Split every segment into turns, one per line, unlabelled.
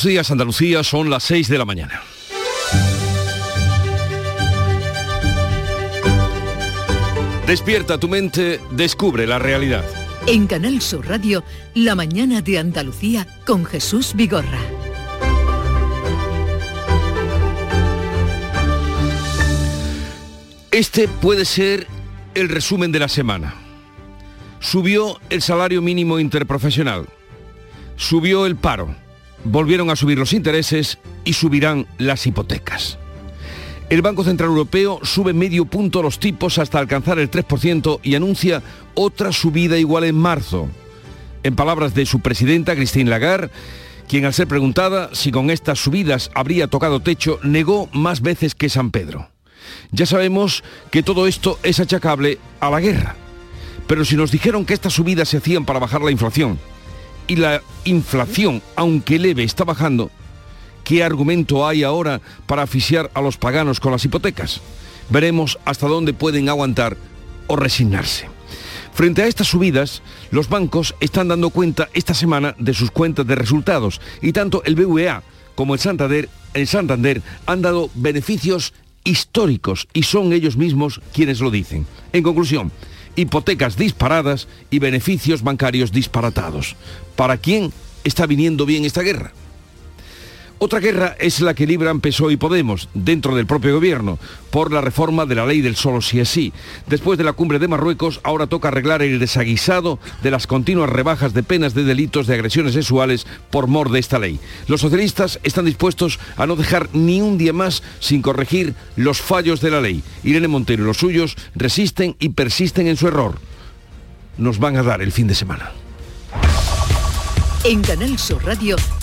Buenos días, Andalucía, son las 6 de la mañana. Despierta tu mente, descubre la realidad.
En Canal Sur Radio, La mañana de Andalucía con Jesús Vigorra.
Este puede ser el resumen de la semana. Subió el salario mínimo interprofesional. Subió el paro. Volvieron a subir los intereses y subirán las hipotecas. El Banco Central Europeo sube medio punto los tipos hasta alcanzar el 3% y anuncia otra subida igual en marzo. En palabras de su presidenta, Christine Lagarde, quien al ser preguntada si con estas subidas habría tocado techo, negó más veces que San Pedro. Ya sabemos que todo esto es achacable a la guerra. Pero si nos dijeron que estas subidas se hacían para bajar la inflación, y la inflación, aunque leve, está bajando, ¿qué argumento hay ahora para asfixiar a los paganos con las hipotecas? Veremos hasta dónde pueden aguantar o resignarse. Frente a estas subidas, los bancos están dando cuenta esta semana de sus cuentas de resultados y tanto el BVA como el Santander, el Santander han dado beneficios históricos y son ellos mismos quienes lo dicen. En conclusión, hipotecas disparadas y beneficios bancarios disparatados. ¿Para quién está viniendo bien esta guerra? Otra guerra es la que libran PSOE y Podemos dentro del propio gobierno por la reforma de la ley del solo si es sí. Después de la cumbre de Marruecos, ahora toca arreglar el desaguisado de las continuas rebajas de penas de delitos de agresiones sexuales por mor de esta ley. Los socialistas están dispuestos a no dejar ni un día más sin corregir los fallos de la ley. Irene Montero y los suyos resisten y persisten en su error. Nos van a dar el fin de semana.
En Canal Sur Radio,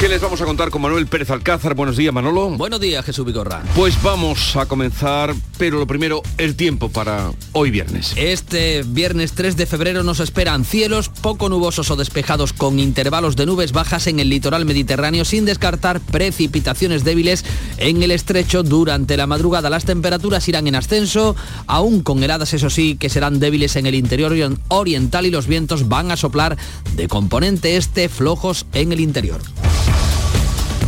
¿Qué les vamos a contar con Manuel Pérez Alcázar? Buenos días, Manolo.
Buenos días, Jesús Vigorra.
Pues vamos a comenzar, pero lo primero, el tiempo para hoy viernes.
Este viernes 3 de febrero nos esperan cielos poco nubosos o despejados con intervalos de nubes bajas en el litoral mediterráneo sin descartar precipitaciones débiles en el estrecho durante la madrugada. Las temperaturas irán en ascenso, aún con heladas, eso sí, que serán débiles en el interior oriental y los vientos van a soplar de componente este flojos en el interior.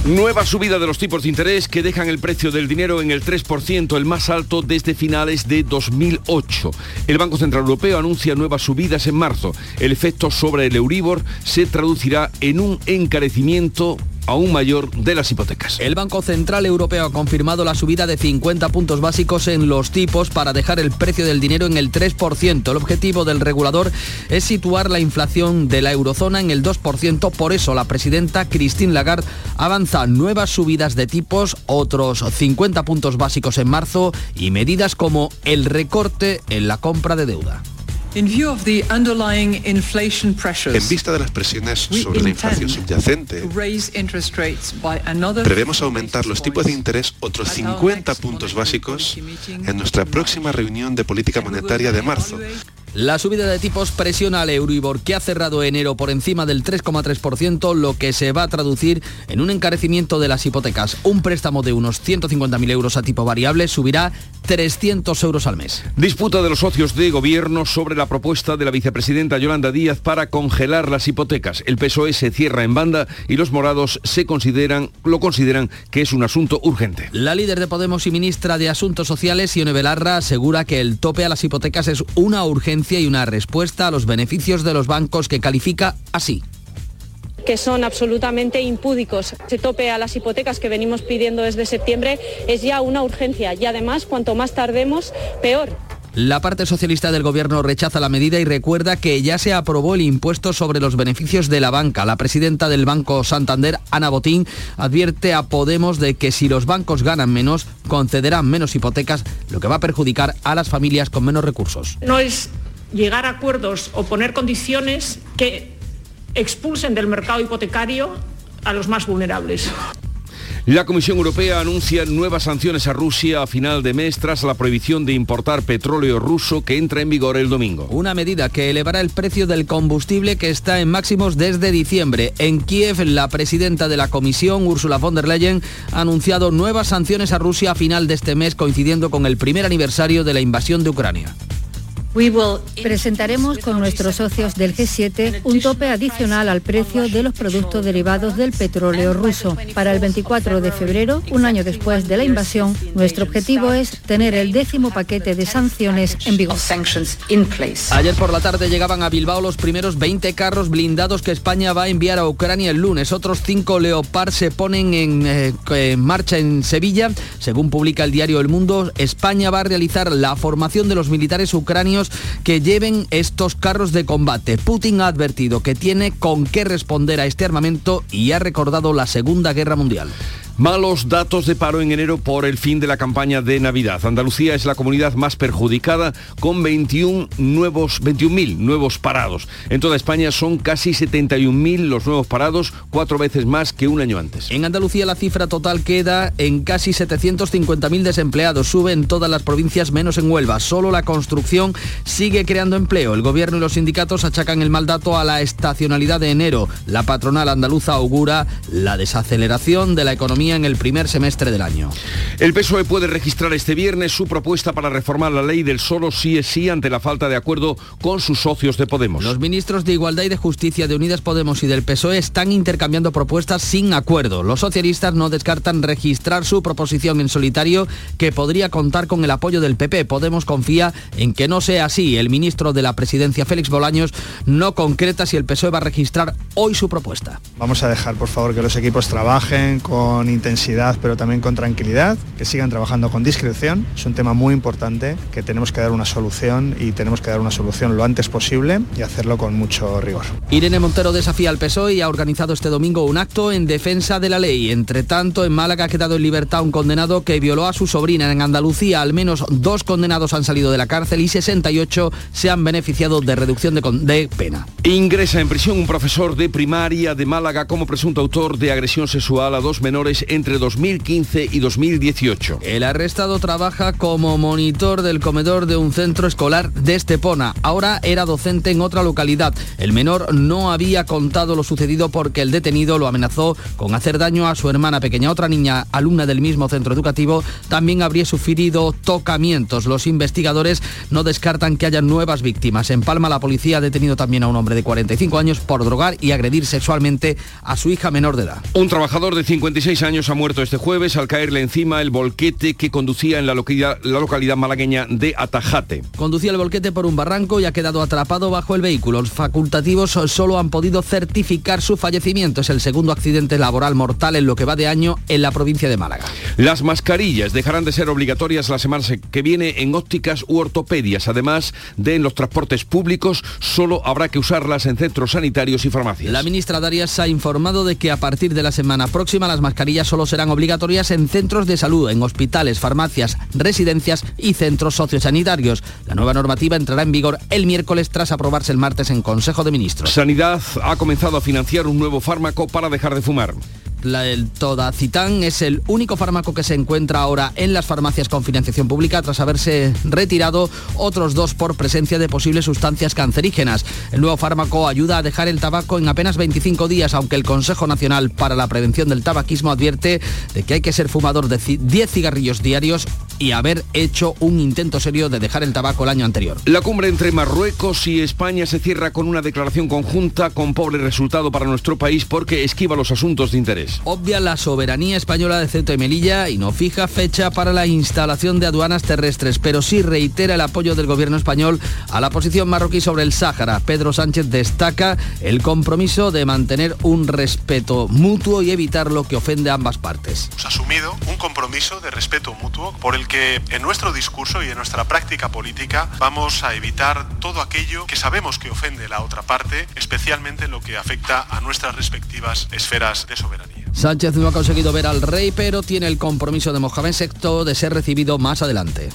Nueva subida de los tipos de interés que dejan el precio del dinero en el 3%, el más alto desde finales de 2008. El Banco Central Europeo anuncia nuevas subidas en marzo. El efecto sobre el Euribor se traducirá en un encarecimiento aún mayor de las hipotecas.
El Banco Central Europeo ha confirmado la subida de 50 puntos básicos en los tipos para dejar el precio del dinero en el 3%. El objetivo del regulador es situar la inflación de la eurozona en el 2%. Por eso la presidenta Christine Lagarde avanza nuevas subidas de tipos, otros 50 puntos básicos en marzo y medidas como el recorte en la compra de deuda.
En vista de las presiones sobre la inflación subyacente, prevemos aumentar los tipos de interés otros 50 puntos básicos en nuestra próxima reunión de política monetaria de marzo.
La subida de tipos presiona al Euribor, que ha cerrado enero por encima del 3,3%, lo que se va a traducir en un encarecimiento de las hipotecas. Un préstamo de unos 150.000 euros a tipo variable subirá 300 euros al mes.
Disputa de los socios de gobierno sobre la propuesta de la vicepresidenta Yolanda Díaz para congelar las hipotecas. El PSOE se cierra en banda y los morados se consideran, lo consideran que es un asunto urgente.
La líder de Podemos y ministra de Asuntos Sociales, Ione Belarra, asegura que el tope a las hipotecas es una urgencia y una respuesta a los beneficios de los bancos que califica así
que son absolutamente impúdicos. Se tope a las hipotecas que venimos pidiendo desde septiembre es ya una urgencia y además cuanto más tardemos, peor.
La parte socialista del gobierno rechaza la medida y recuerda que ya se aprobó el impuesto sobre los beneficios de la banca. La presidenta del Banco Santander, Ana Botín, advierte a Podemos de que si los bancos ganan menos, concederán menos hipotecas, lo que va a perjudicar a las familias con menos recursos.
No es llegar a acuerdos o poner condiciones que expulsen del mercado hipotecario a los más vulnerables.
La Comisión Europea anuncia nuevas sanciones a Rusia a final de mes tras la prohibición de importar petróleo ruso que entra en vigor el domingo.
Una medida que elevará el precio del combustible que está en máximos desde diciembre. En Kiev, la presidenta de la Comisión, Ursula von der Leyen, ha anunciado nuevas sanciones a Rusia a final de este mes coincidiendo con el primer aniversario de la invasión de Ucrania.
Presentaremos con nuestros socios del G7 un tope adicional al precio de los productos derivados del petróleo ruso. Para el 24 de febrero, un año después de la invasión, nuestro objetivo es tener el décimo paquete de sanciones en vigor.
Ayer por la tarde llegaban a Bilbao los primeros 20 carros blindados que España va a enviar a Ucrania el lunes. Otros cinco Leopard se ponen en, eh, en marcha en Sevilla. Según publica el diario El Mundo, España va a realizar la formación de los militares que lleven estos carros de combate. Putin ha advertido que tiene con qué responder a este armamento y ha recordado la Segunda Guerra Mundial.
Malos datos de paro en enero por el fin de la campaña de Navidad. Andalucía es la comunidad más perjudicada con 21 nuevos 21.000 nuevos parados. En toda España son casi 71.000 los nuevos parados, cuatro veces más que un año antes.
En Andalucía la cifra total queda en casi 750.000 desempleados. Sube en todas las provincias menos en Huelva. Solo la construcción sigue creando empleo. El gobierno y los sindicatos achacan el mal dato a la estacionalidad de enero. La patronal andaluza augura la desaceleración de la economía en el primer semestre del año.
El PSOE puede registrar este viernes su propuesta para reformar la ley del solo sí es sí ante la falta de acuerdo con sus socios de Podemos.
Los ministros de Igualdad y de Justicia de Unidas Podemos y del PSOE están intercambiando propuestas sin acuerdo. Los socialistas no descartan registrar su proposición en solitario que podría contar con el apoyo del PP. Podemos confía en que no sea así. El ministro de la Presidencia, Félix Bolaños, no concreta si el PSOE va a registrar hoy su propuesta.
Vamos a dejar, por favor, que los equipos trabajen con intensidad, pero también con tranquilidad, que sigan trabajando con discreción. Es un tema muy importante que tenemos que dar una solución y tenemos que dar una solución lo antes posible y hacerlo con mucho rigor.
Irene Montero desafía al PSOE y ha organizado este domingo un acto en defensa de la ley. Entre tanto, en Málaga ha quedado en libertad un condenado que violó a su sobrina. En Andalucía, al menos dos condenados han salido de la cárcel y 68 se han beneficiado de reducción de, de pena.
Ingresa en prisión un profesor de primaria de Málaga como presunto autor de agresión sexual a dos menores entre 2015 y 2018.
El arrestado trabaja como monitor del comedor de un centro escolar de Estepona. Ahora era docente en otra localidad. El menor no había contado lo sucedido porque el detenido lo amenazó con hacer daño a su hermana pequeña. Otra niña, alumna del mismo centro educativo, también habría sufrido tocamientos. Los investigadores no descartan que haya nuevas víctimas. En Palma la policía ha detenido también a un hombre de 45 años por drogar y agredir sexualmente a su hija menor de edad.
Un trabajador de 56 años ha muerto este jueves al caerle encima el volquete que conducía en la localidad, la localidad malagueña de Atajate.
Conducía el volquete por un barranco y ha quedado atrapado bajo el vehículo. Los facultativos solo han podido certificar su fallecimiento. Es el segundo accidente laboral mortal en lo que va de año en la provincia de Málaga.
Las mascarillas dejarán de ser obligatorias la semana que viene en ópticas u ortopedias. Además de en los transportes públicos, solo habrá que usarlas en centros sanitarios y farmacias.
La ministra Darias ha informado de que a partir de la semana próxima las mascarillas solo serán obligatorias en centros de salud, en hospitales, farmacias, residencias y centros sociosanitarios. La nueva normativa entrará en vigor el miércoles tras aprobarse el martes en Consejo de Ministros.
Sanidad ha comenzado a financiar un nuevo fármaco para dejar de fumar.
La, el Todacitán es el único fármaco que se encuentra ahora en las farmacias con financiación pública tras haberse retirado otros dos por presencia de posibles sustancias cancerígenas. El nuevo fármaco ayuda a dejar el tabaco en apenas 25 días, aunque el Consejo Nacional para la Prevención del Tabaquismo advierte de que hay que ser fumador de 10 cigarrillos diarios y haber hecho un intento serio de dejar el tabaco el año anterior.
La cumbre entre Marruecos y España se cierra con una declaración conjunta con pobre resultado para nuestro país porque esquiva los asuntos de interés.
Obvia la soberanía española de Ceuta y Melilla y no fija fecha para la instalación de aduanas terrestres, pero sí reitera el apoyo del gobierno español a la posición marroquí sobre el Sáhara. Pedro Sánchez destaca el compromiso de mantener un respeto mutuo y evitar lo que ofende a ambas partes.
Hemos asumido un compromiso de respeto mutuo por el que en nuestro discurso y en nuestra práctica política vamos a evitar todo aquello que sabemos que ofende la otra parte, especialmente en lo que afecta a nuestras respectivas esferas de soberanía.
Sánchez no ha conseguido ver al rey, pero tiene el compromiso de Mohamed VI de ser recibido más adelante.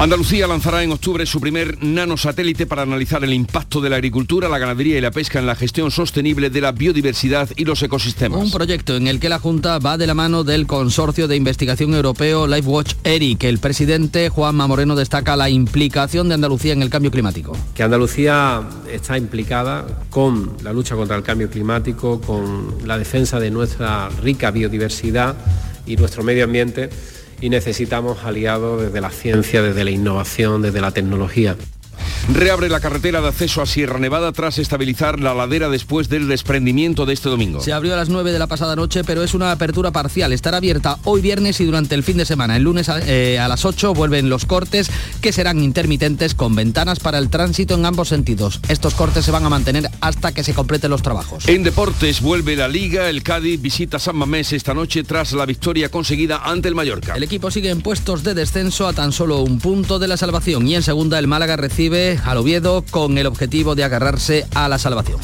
Andalucía lanzará en octubre su primer nanosatélite para analizar el impacto de la agricultura, la ganadería y la pesca en la gestión sostenible de la biodiversidad y los ecosistemas.
Un proyecto en el que la Junta va de la mano del Consorcio de Investigación Europeo LifeWatch ERIC. El presidente Juanma Moreno destaca la implicación de Andalucía en el cambio climático.
Que Andalucía está implicada con la lucha contra el cambio climático, con la defensa de nuestra rica biodiversidad y nuestro medio ambiente y necesitamos aliados desde la ciencia, desde la innovación, desde la tecnología.
Reabre la carretera de acceso a Sierra Nevada tras estabilizar la ladera después del desprendimiento de este domingo.
Se abrió a las 9 de la pasada noche, pero es una apertura parcial. Estará abierta hoy viernes y durante el fin de semana. El lunes a, eh, a las 8 vuelven los cortes, que serán intermitentes con ventanas para el tránsito en ambos sentidos. Estos cortes se van a mantener hasta que se completen los trabajos.
En deportes vuelve la Liga. El Cádiz visita San Mamés esta noche tras la victoria conseguida ante el Mallorca.
El equipo sigue en puestos de descenso a tan solo un punto de la salvación y en segunda el Málaga recibe al Oviedo con el objetivo de agarrarse a la salvación.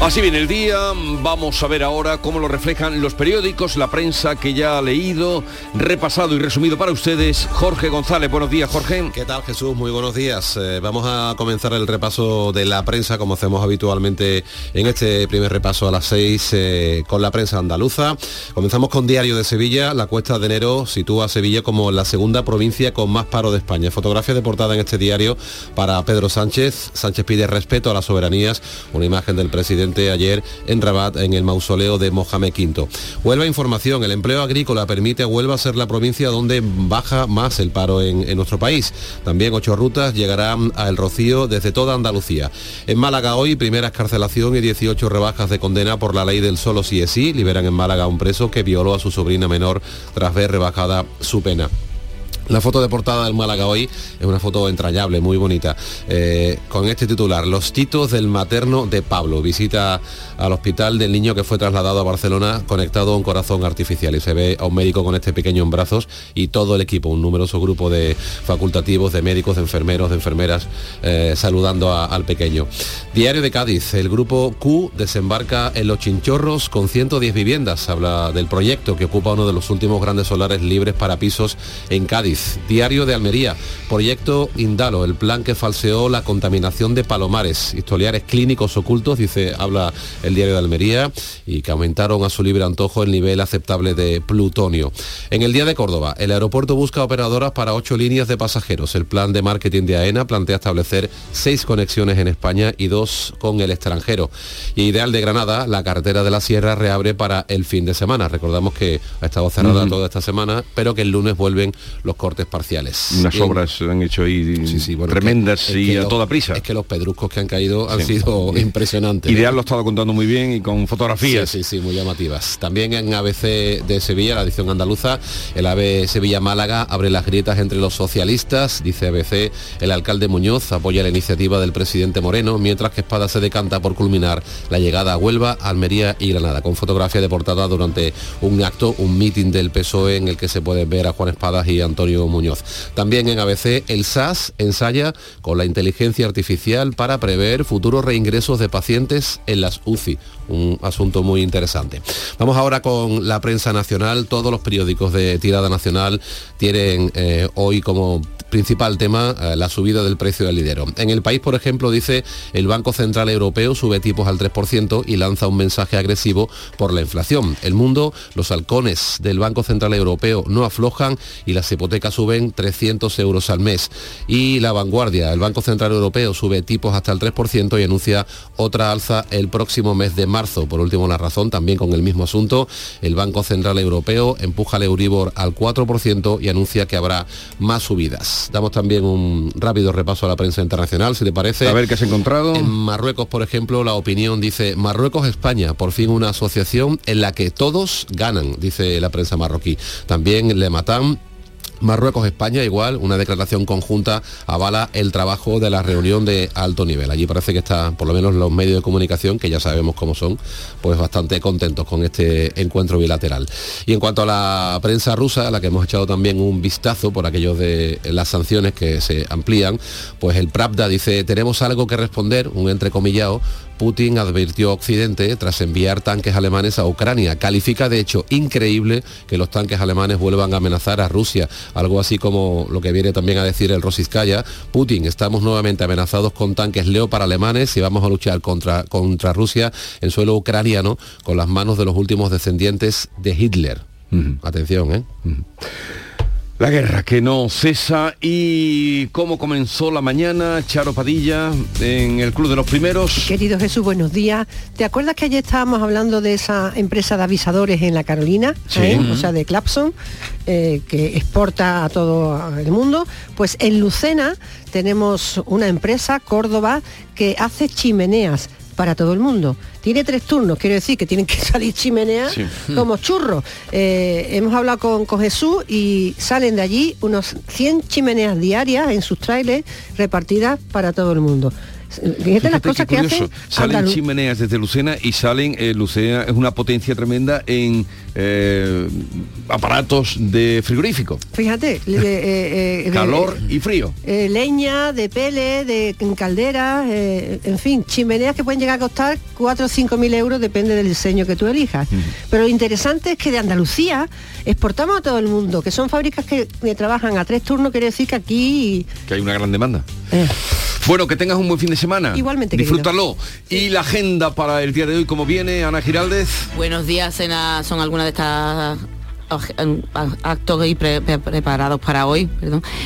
Así viene el día, vamos a ver ahora cómo lo reflejan los periódicos, la prensa que ya ha leído, repasado y resumido para ustedes. Jorge González, buenos días Jorge.
¿Qué tal Jesús? Muy buenos días. Eh, vamos a comenzar el repaso de la prensa como hacemos habitualmente en este primer repaso a las seis eh, con la prensa andaluza. Comenzamos con Diario de Sevilla, la cuesta de enero sitúa a Sevilla como la segunda provincia con más paro de España. Fotografía de portada en este diario para Pedro Sánchez. Sánchez pide respeto a las soberanías, una imagen del presidente ayer en Rabat en el mausoleo de Mohamed V. Huelva Información, el empleo agrícola permite a ser la provincia donde baja más el paro en, en nuestro país. También ocho rutas llegarán a El Rocío desde toda Andalucía. En Málaga hoy, primera escarcelación y 18 rebajas de condena por la ley del solo sí es sí. Liberan en Málaga a un preso que violó a su sobrina menor tras ver rebajada su pena. La foto de portada del Málaga hoy es una foto entrañable, muy bonita, eh, con este titular, Los titos del materno de Pablo. Visita al hospital del niño que fue trasladado a Barcelona conectado a un corazón artificial y se ve a un médico con este pequeño en brazos y todo el equipo, un numeroso grupo de facultativos, de médicos, de enfermeros, de enfermeras, eh, saludando al pequeño. Diario de Cádiz, el grupo Q desembarca en Los Chinchorros con 110 viviendas. Habla del proyecto que ocupa uno de los últimos grandes solares libres para pisos en Cádiz. Diario de Almería, proyecto Indalo, el plan que falseó la contaminación de palomares, historiares clínicos ocultos, dice, habla el diario de Almería, y que aumentaron a su libre antojo el nivel aceptable de plutonio. En el día de Córdoba, el aeropuerto busca operadoras para ocho líneas de pasajeros. El plan de marketing de AENA plantea establecer seis conexiones en España y dos con el extranjero. Y Ideal de Granada, la carretera de la Sierra reabre para el fin de semana. Recordamos que ha estado cerrada toda esta semana, pero que el lunes vuelven los cortes parciales.
Unas obras se han hecho ahí
bueno,
tremendas
es que- es
y
que
a
los-
toda prisa.
Es que los pedruscos que han caído han
Sí.
sido impresionantes.
Ideal lo ha estado contando muy bien y con fotografías.
Sí, sí, sí, muy llamativas. También en ABC de Sevilla, la edición andaluza, el AVE Sevilla-Málaga abre las grietas entre los socialistas, dice ABC, el alcalde Muñoz apoya la iniciativa del presidente Moreno, mientras que Espada se decanta por culminar la llegada a Huelva, Almería y Granada, con fotografía de portada durante un acto, un meeting del PSOE en el que se pueden ver a Juan Espadas y Antonio Muñoz. También en ABC, el SAS ensaya con la inteligencia artificial para prever futuros reingresos de pacientes en las UCI, un asunto muy interesante. Vamos ahora con la prensa nacional. Todos los periódicos de tirada nacional tienen eh, hoy como principal tema eh, la subida del precio del lidero. En el país, por ejemplo, dice el Banco Central Europeo sube tipos al 3% y lanza un mensaje agresivo por la inflación. El mundo, los halcones del Banco Central Europeo no aflojan y las hipotecas suben 300 euros al mes. Y la vanguardia, el Banco Central Europeo sube tipos hasta el 3% y anuncia otra alza el próximo mes de marzo. Por último, la razón, también con el mismo asunto, el Banco Central Europeo empuja el Euribor al 4% y anuncia que habrá más subidas. Damos también un rápido repaso a la prensa internacional, si te parece.
A ver qué has encontrado.
En Marruecos, por ejemplo, la opinión dice Marruecos-España, por fin una asociación en la que todos ganan, dice la prensa marroquí. También Le Matan Marruecos-España igual, una declaración conjunta avala el trabajo de la reunión de alto nivel. Allí parece que está, por lo menos los medios de comunicación, que ya sabemos cómo son, pues bastante contentos con este encuentro bilateral. Y en cuanto a la prensa rusa, a la que hemos echado también un vistazo por aquellos de las sanciones que se amplían, pues el Pravda dice, tenemos algo que responder, un entrecomillado, Putin advirtió a Occidente tras enviar tanques alemanes a Ucrania. Califica de hecho increíble que los tanques alemanes vuelvan a amenazar a Rusia. Algo así como lo que viene también a decir el Rosiskaya. Putin, estamos nuevamente amenazados con tanques Leopard alemanes y vamos a luchar contra, contra Rusia en suelo ucraniano con las manos de los últimos descendientes de Hitler. Atención, ¿eh?
La guerra que no cesa y cómo comenzó la mañana, Charo Padilla, en el Club de los Primeros.
Querido Jesús, buenos días. ¿Te acuerdas que ayer estábamos hablando de esa empresa de avisadores en la Carolina?
Sí.
¿Eh? O sea, de Clapson, eh, que exporta a todo el mundo. Pues en Lucena tenemos una empresa, Córdoba, que hace chimeneas para todo el mundo. Tiene tres turnos, quiero decir que tienen que salir chimeneas
Sí.
como churros. Eh, hemos hablado con, con Jesús y salen de allí unos 100 chimeneas diarias en sus trailers repartidas para todo el mundo. Fíjate, las cosas que hacen
Salen
Andalu-
chimeneas desde Lucena y salen, eh, Lucena es una potencia tremenda en eh, aparatos de frigorífico.
Fíjate, le- eh, eh,
Calor y frío.
eh, leña, de pele, de calderas, eh, en fin, chimeneas que pueden llegar a costar 4 o 5 mil euros, depende del diseño que tú elijas. Pero lo interesante es que de Andalucía exportamos a todo el mundo, que son fábricas que, que trabajan a tres turnos, quiere decir que aquí...
Que hay una gran demanda.
eh,
Bueno, que tengas un buen fin de semana.
Igualmente, querido.
Disfrútalo. Y la agenda para el día de hoy, como viene, Ana Giraldez.
Buenos días, Sena, son algunas de estas actos preparados para hoy.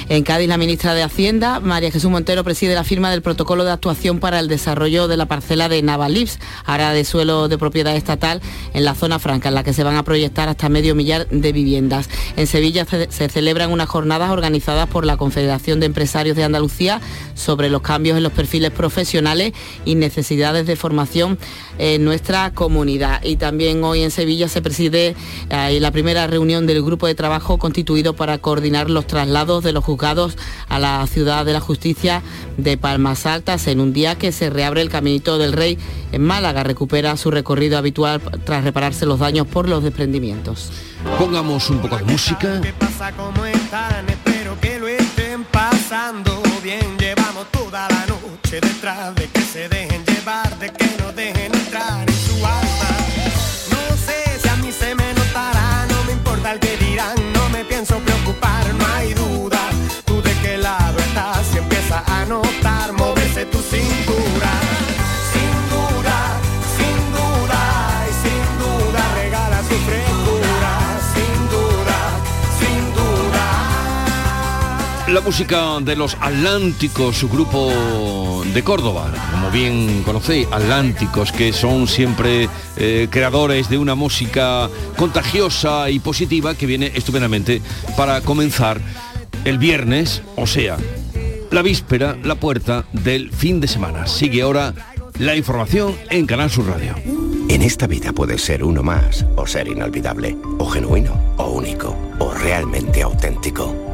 En Cádiz, la ministra de Hacienda, María Jesús Montero, preside la firma del protocolo de actuación para el desarrollo de la parcela de Navalips, área de suelo de propiedad estatal en la zona franca, en la que se van a proyectar hasta medio millar de viviendas. En Sevilla se, celebran unas jornadas organizadas por la Confederación de Empresarios de Andalucía sobre los cambios en los perfiles profesionales y necesidades de formación en nuestra comunidad. Y también hoy en Sevilla se preside la primera reunión del grupo de trabajo constituido para coordinar los traslados de los juzgados a la ciudad de la justicia de Palmas Altas en un día que se reabre el Caminito del Rey en Málaga. Recupera su recorrido habitual tras repararse los daños por los desprendimientos.
Pongamos un poco de música.
pasa? ¿Cómo están? Espero que lo estén pasando bien. Llevamos toda la noche detrás de que se dejen llevar, de que no dejen entrar
música de los Atlánticos, su grupo de Córdoba, como bien conocéis, Atlánticos, que son siempre eh, creadores de una música contagiosa y positiva que viene estupendamente para comenzar el viernes, o sea, la víspera, la puerta del fin de semana. Sigue ahora la información en Canal Sur Radio.
En esta vida puedes ser uno más o ser inolvidable, o genuino, o único, o realmente auténtico.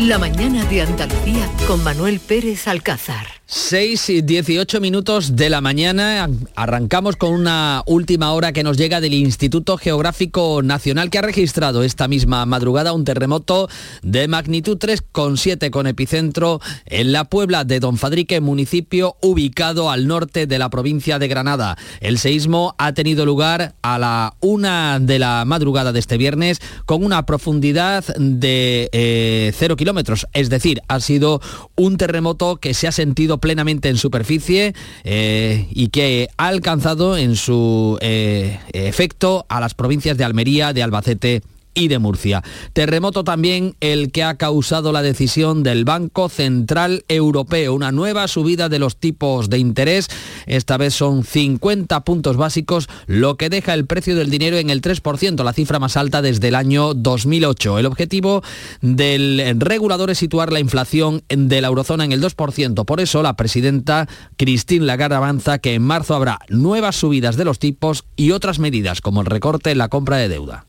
la mañana de Andalucía con Manuel Pérez Alcázar.
6 y 18 minutos de la mañana. Arrancamos con una última hora que nos llega del Instituto Geográfico Nacional que ha registrado esta misma madrugada un terremoto de magnitud 3,7 con epicentro en la Puebla de Don Fadrique, municipio ubicado al norte de la provincia de Granada. El seísmo ha tenido lugar a la una de la madrugada de este viernes con una profundidad de 0 kilómetros. Es decir, ha sido un terremoto que se ha sentido plenamente en superficie eh, y que ha alcanzado en su eh, efecto a las provincias de Almería, de Albacete y de Murcia. Terremoto también el que ha causado la decisión del Banco Central Europeo, una nueva subida de los tipos de interés. Esta vez son 50 puntos básicos, lo que deja el precio del dinero en el 3%, la cifra más alta desde el año 2008. El objetivo del regulador es situar la inflación de la eurozona en el 2%. Por eso la presidenta Christine Lagarde avanza que en marzo habrá nuevas subidas de los tipos y otras medidas como el recorte en la compra de deuda.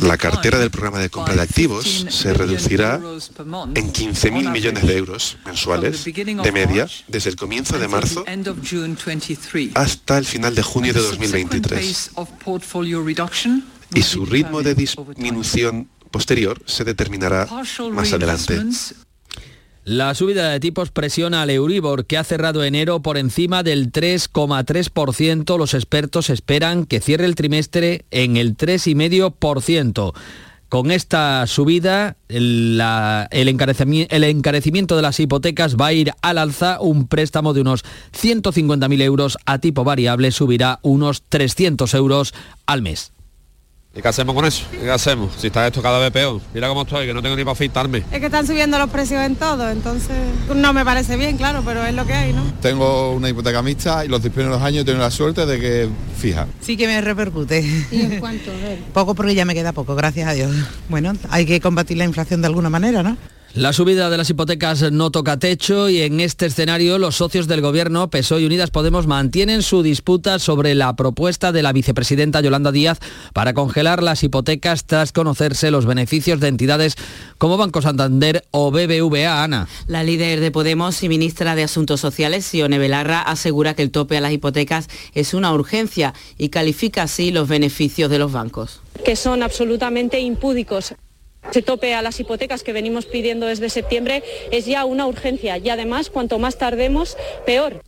La cartera del programa de compra de activos se reducirá en 15.000 millones de euros mensuales de media desde el comienzo de marzo hasta el final de junio de 2023. Y su ritmo de disminución posterior se determinará más adelante.
La subida de tipos presiona al Euribor, que ha cerrado enero por encima del 3,3%. Los expertos esperan que cierre el trimestre en el 3,5%. Con esta subida, el, el, encarecimiento de las hipotecas va a ir al alza. Un préstamo de unos 150.000 euros a tipo variable subirá unos 300 euros al mes.
¿Y qué hacemos con eso? qué hacemos? Si está esto cada vez peor. Mira cómo estoy, que no tengo ni para afeitarme.
Es que están subiendo los precios en todo, entonces no me parece bien, claro, pero es lo que hay, ¿no?
Tengo una hipoteca mixta y los primeros años tengo la suerte de que fija.
Sí que me repercute.
¿Y en cuánto?
Poco porque ya me queda poco, gracias a Dios. Bueno, hay que combatir la inflación de alguna manera, ¿no?
La subida de las hipotecas no toca techo y en este escenario los socios del gobierno, PSOE y Unidas Podemos, mantienen su disputa sobre la propuesta de la vicepresidenta Yolanda Díaz para congelar las hipotecas tras conocerse los beneficios de entidades como Banco Santander o BBVA. Ana.
La líder de Podemos y ministra de Asuntos Sociales, Sione Belarra, asegura que el tope a las hipotecas es una urgencia y califica así los beneficios de los bancos.
Que son absolutamente impúdicos se tope a las hipotecas que venimos pidiendo desde septiembre es ya una urgencia y además cuanto más tardemos, peor.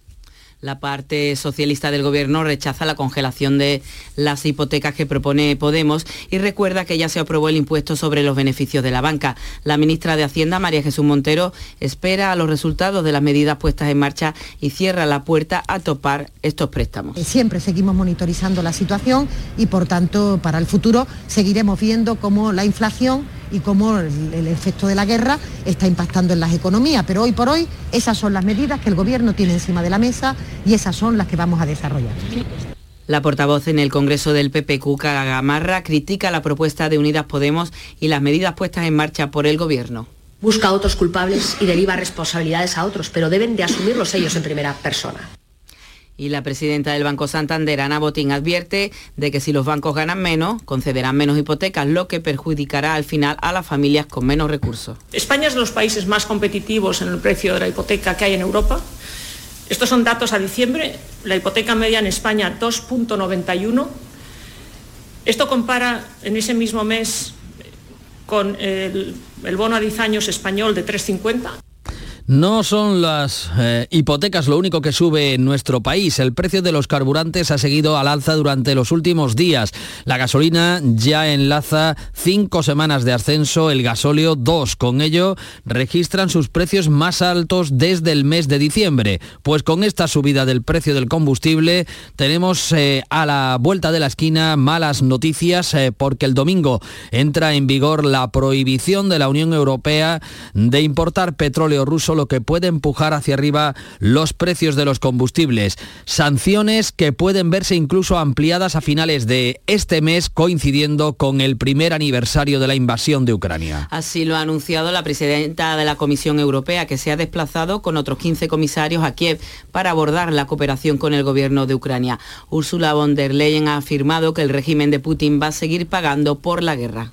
La parte socialista del gobierno rechaza la congelación de las hipotecas que propone Podemos y recuerda que ya se aprobó el impuesto sobre los beneficios de la banca. La ministra de Hacienda, María Jesús Montero, espera a los resultados de las medidas puestas en marcha y cierra la puerta a topar estos préstamos.
Siempre seguimos monitorizando la situación y por tanto para el futuro seguiremos viendo cómo la inflación y cómo el, efecto de la guerra está impactando en las economías. Pero hoy por hoy esas son las medidas que el Gobierno tiene encima de la mesa y esas son las que vamos a desarrollar.
La portavoz en el Congreso del PP, Cuca Gamarra, critica la propuesta de Unidas Podemos y las medidas puestas en marcha por el Gobierno.
Busca a otros culpables y deriva responsabilidades a otros, pero deben de asumirlos ellos en primera persona.
Y la presidenta del Banco Santander, Ana Botín, advierte de que si los bancos ganan menos, concederán menos hipotecas, lo que perjudicará al final a las familias con menos recursos.
España es de los países más competitivos en el precio de la hipoteca que hay en Europa. Estos son datos a diciembre. La hipoteca media en España 2.91. Esto compara en ese mismo mes con el, el bono a 10 años español de 3.50.
No son las eh, hipotecas lo único que sube en nuestro país. El precio de los carburantes ha seguido al alza durante los últimos días. La gasolina ya enlaza cinco semanas de ascenso, el gasóleo dos. Con ello registran sus precios más altos desde el mes de diciembre. Pues con esta subida del precio del combustible tenemos eh, a la vuelta de la esquina malas noticias eh, porque el domingo entra en vigor la prohibición de la Unión Europea de importar petróleo ruso lo que puede empujar hacia arriba los precios de los combustibles. Sanciones que pueden verse incluso ampliadas a finales de este mes, coincidiendo con el primer aniversario de la invasión de Ucrania.
Así lo ha anunciado la presidenta de la Comisión Europea, que se ha desplazado con otros 15 comisarios a Kiev para abordar la cooperación con el gobierno de Ucrania. Ursula von der Leyen ha afirmado que el régimen de Putin va a seguir pagando por la guerra.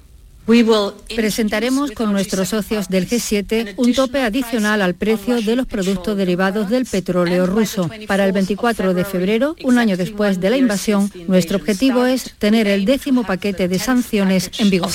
Presentaremos con nuestros socios del G7 un tope adicional al precio de los productos derivados del petróleo ruso. Para el 24 de febrero, un año después de la invasión, nuestro objetivo es tener el décimo paquete de sanciones en vigor.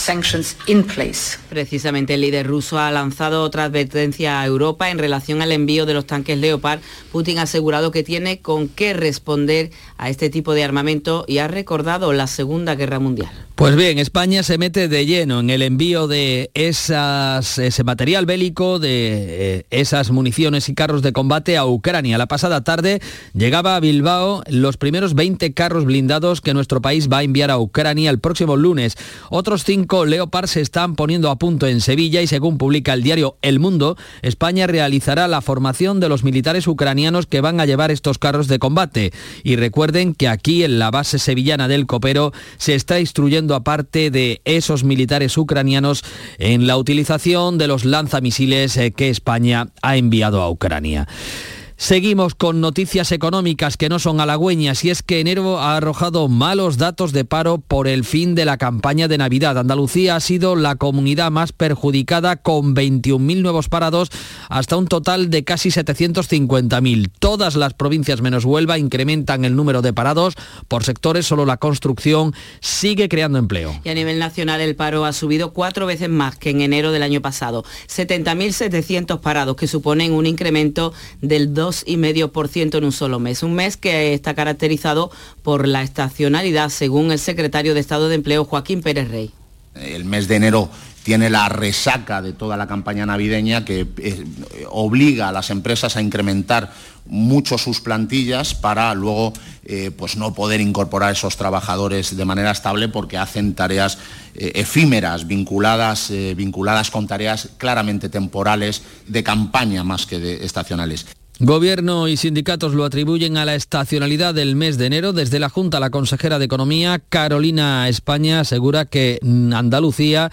Precisamente el líder ruso ha lanzado otra advertencia a Europa en relación al envío de los tanques Leopard. Putin ha asegurado que tiene con qué responder a este tipo de armamento y ha recordado la Segunda Guerra Mundial.
Pues bien, España se mete de lleno en el envío de ese material bélico, de eh, esas municiones y carros de combate a Ucrania. La pasada tarde llegaba a Bilbao los primeros 20 carros blindados que nuestro país va a enviar a Ucrania el próximo lunes. Otros cinco Leopard se están poniendo a punto en Sevilla y según publica el diario El Mundo, España realizará la formación de los militares ucranianos que van a llevar estos carros de combate. Y recuerden que aquí en la base sevillana del Copero se está instruyendo aparte de esos militares ucranianos en la utilización de los lanzamisiles eh, que España ha enviado a Ucrania. Seguimos con noticias económicas que no son halagüeñas y es que enero ha arrojado malos datos de paro por el fin de la campaña de Navidad. Andalucía ha sido la comunidad más perjudicada con 21.000 nuevos parados hasta un total de casi 750.000. Todas las provincias menos Huelva incrementan el número de parados. Por sectores solo la construcción sigue creando empleo.
Y a nivel nacional el paro ha subido cuatro veces más que en enero del año pasado. 70.700 parados que suponen un incremento del 2 2,5% en un solo mes. Un mes que está caracterizado por la estacionalidad, según el secretario de Estado de Empleo, Joaquín Pérez Rey.
El mes de enero tiene la resaca de toda la campaña navideña que eh, obliga a las empresas a incrementar mucho sus plantillas para luego eh, pues no poder incorporar esos trabajadores de manera estable porque hacen tareas eh, efímeras vinculadas, vinculadas con tareas claramente temporales de campaña más que de estacionales.
Gobierno y sindicatos lo atribuyen a la estacionalidad del mes de enero. Desde la Junta, la consejera de Economía, Carolina España, asegura que Andalucía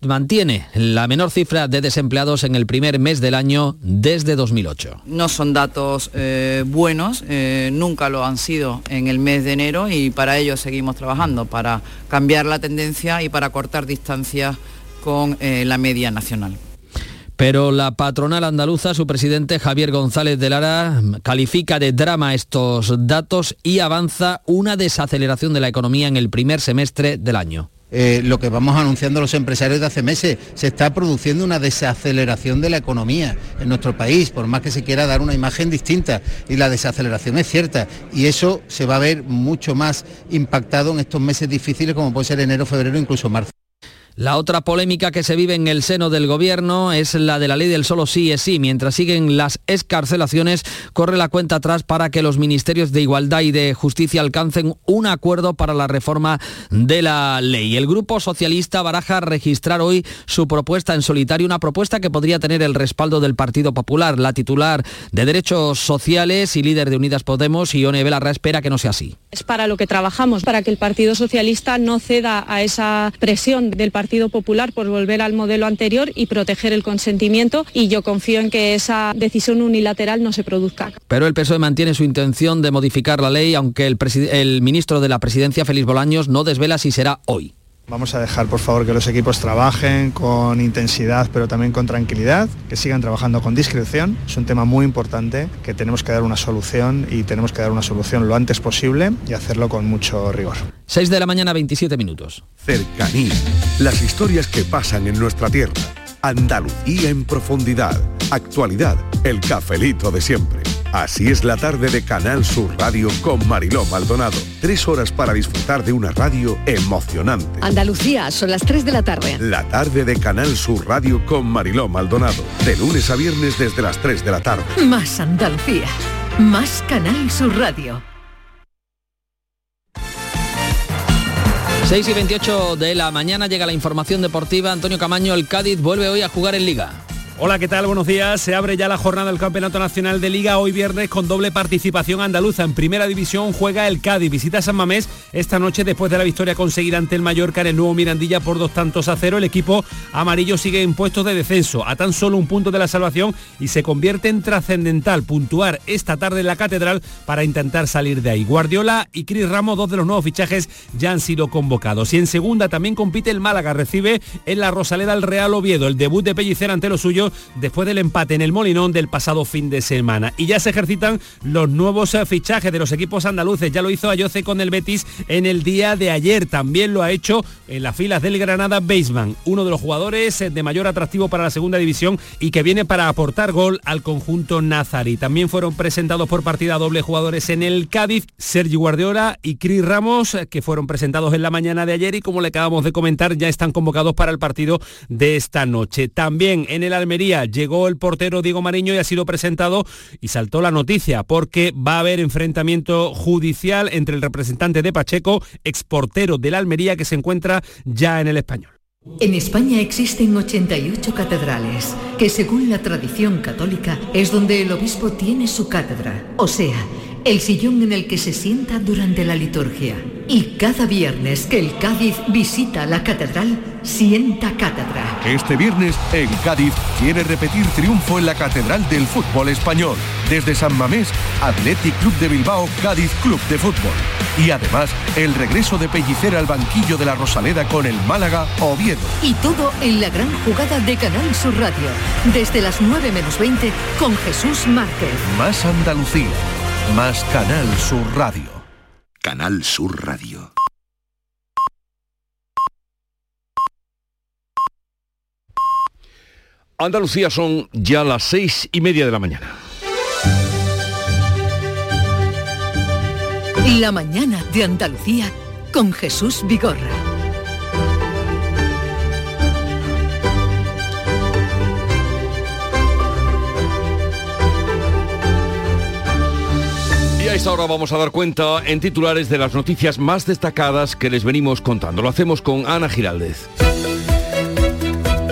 mantiene la menor cifra de desempleados en el primer mes del año desde 2008.
No son datos eh, buenos, eh, nunca lo han sido en el mes de enero y para ello seguimos trabajando, para cambiar la tendencia y para cortar distancias con eh, la media nacional.
Pero la patronal andaluza, su presidente Javier González de Lara, califica de drama estos datos y avanza una desaceleración de la economía en el primer semestre del año.
Eh, lo que vamos anunciando los empresarios de hace meses. Se está produciendo una desaceleración de la economía en nuestro país, por más que se quiera dar una imagen distinta. Y la desaceleración es cierta. Y eso se va a ver mucho más impactado en estos meses difíciles como puede ser enero, febrero, incluso marzo.
La otra polémica que se vive en el seno del gobierno es la de la ley del solo sí es sí. Mientras siguen las escarcelaciones, corre la cuenta atrás para que los ministerios de Igualdad y de Justicia alcancen un acuerdo para la reforma de la ley. El Grupo Socialista baraja registrar hoy su propuesta en solitario, una propuesta que podría tener el respaldo del Partido Popular. La titular de Derechos Sociales y líder de Unidas Podemos, Ione Belarra, espera que no sea así.
Para lo que trabajamos, para que el Partido Socialista no ceda a esa presión del Partido Partido Popular por volver al modelo anterior y proteger el consentimiento y yo confío en que esa decisión unilateral no se produzca.
Pero el PSOE mantiene su intención de modificar la ley, aunque el, el ministro de la Presidencia, Félix Bolaños, no desvela si será hoy.
Vamos a dejar, por favor, que los equipos trabajen con intensidad, pero también con tranquilidad, que sigan trabajando con discreción. Es un tema muy importante que tenemos que dar una solución y tenemos que dar una solución lo antes posible y hacerlo con mucho rigor.
6 de la mañana, 27 minutos.
Cercanía. Las historias que pasan en nuestra tierra. Andalucía en profundidad. Actualidad. El cafelito de siempre. Así es la tarde de Canal Sur Radio con Mariló Maldonado. Tres horas para disfrutar de una radio emocionante.
Andalucía, son las 3 de la tarde.
La tarde de Canal Sur Radio con Mariló Maldonado. De lunes a viernes desde las 3 de la tarde.
Más Andalucía. Más Canal Sur Radio.
6 y 28 de la mañana llega la información deportiva. Antonio Camaño, el Cádiz vuelve hoy a jugar en Liga.
Hola, ¿qué tal? Buenos días. Se abre ya la jornada del Campeonato Nacional de Liga hoy viernes con doble participación andaluza. En primera división juega el Cádiz, visita San Mamés esta noche después de la victoria conseguida ante el Mallorca en el nuevo Mirandilla por dos tantos a cero. El equipo amarillo sigue en puestos de descenso, a tan solo un punto de la salvación y se convierte en trascendental puntuar esta tarde en la Catedral para intentar salir de ahí. Guardiola y Cris Ramos, dos de los nuevos fichajes, ya han sido convocados. Y en segunda también compite el Málaga, recibe en la Rosaleda el Real Oviedo, el debut de Pellicer ante los suyos después del empate en el Molinón del pasado fin de semana. Y ya se ejercitan los nuevos eh, fichajes de los equipos andaluces. Ya lo hizo Ayoce con el Betis en el día de ayer. También lo ha hecho en las filas del Granada Baseman, uno de los jugadores eh, de mayor atractivo para la segunda división y que viene para aportar gol al conjunto nazarí. También fueron presentados por partida doble jugadores en el Cádiz, Sergio Guardiola y Cris Ramos, eh, que fueron presentados en la mañana de ayer y como le acabamos de comentar, ya están convocados para el partido de esta noche. También en el Almería llegó el portero Diego Mariño y ha sido presentado y saltó la noticia porque va a haber enfrentamiento judicial entre el representante de Pacheco, exportero del Almería que se encuentra ya en el español.
En España existen 88 catedrales, que según la tradición católica es donde el obispo tiene su cátedra, o sea, el sillón en el que se sienta durante la liturgia. Y cada viernes que el Cádiz visita la catedral, sienta cátedra.
Este viernes, en Cádiz, quiere repetir triunfo en la Catedral del Fútbol Español. Desde San Mamés, Athletic Club de Bilbao, Cádiz Club de Fútbol. Y además, el regreso de Pellicera al banquillo de la Rosaleda con el Málaga Oviedo.
Y todo en la gran jugada de Canal Sur Radio, desde las 9 menos 20 con Jesús Márquez.
Más Andalucía, más Canal Sur Radio. Canal Sur Radio.
Andalucía son ya las seis y media de la mañana.
La mañana de Andalucía con Jesús Vigorra.
Esta hora vamos a dar cuenta en titulares de las noticias más destacadas que les venimos contando. Lo hacemos con Ana Giraldez.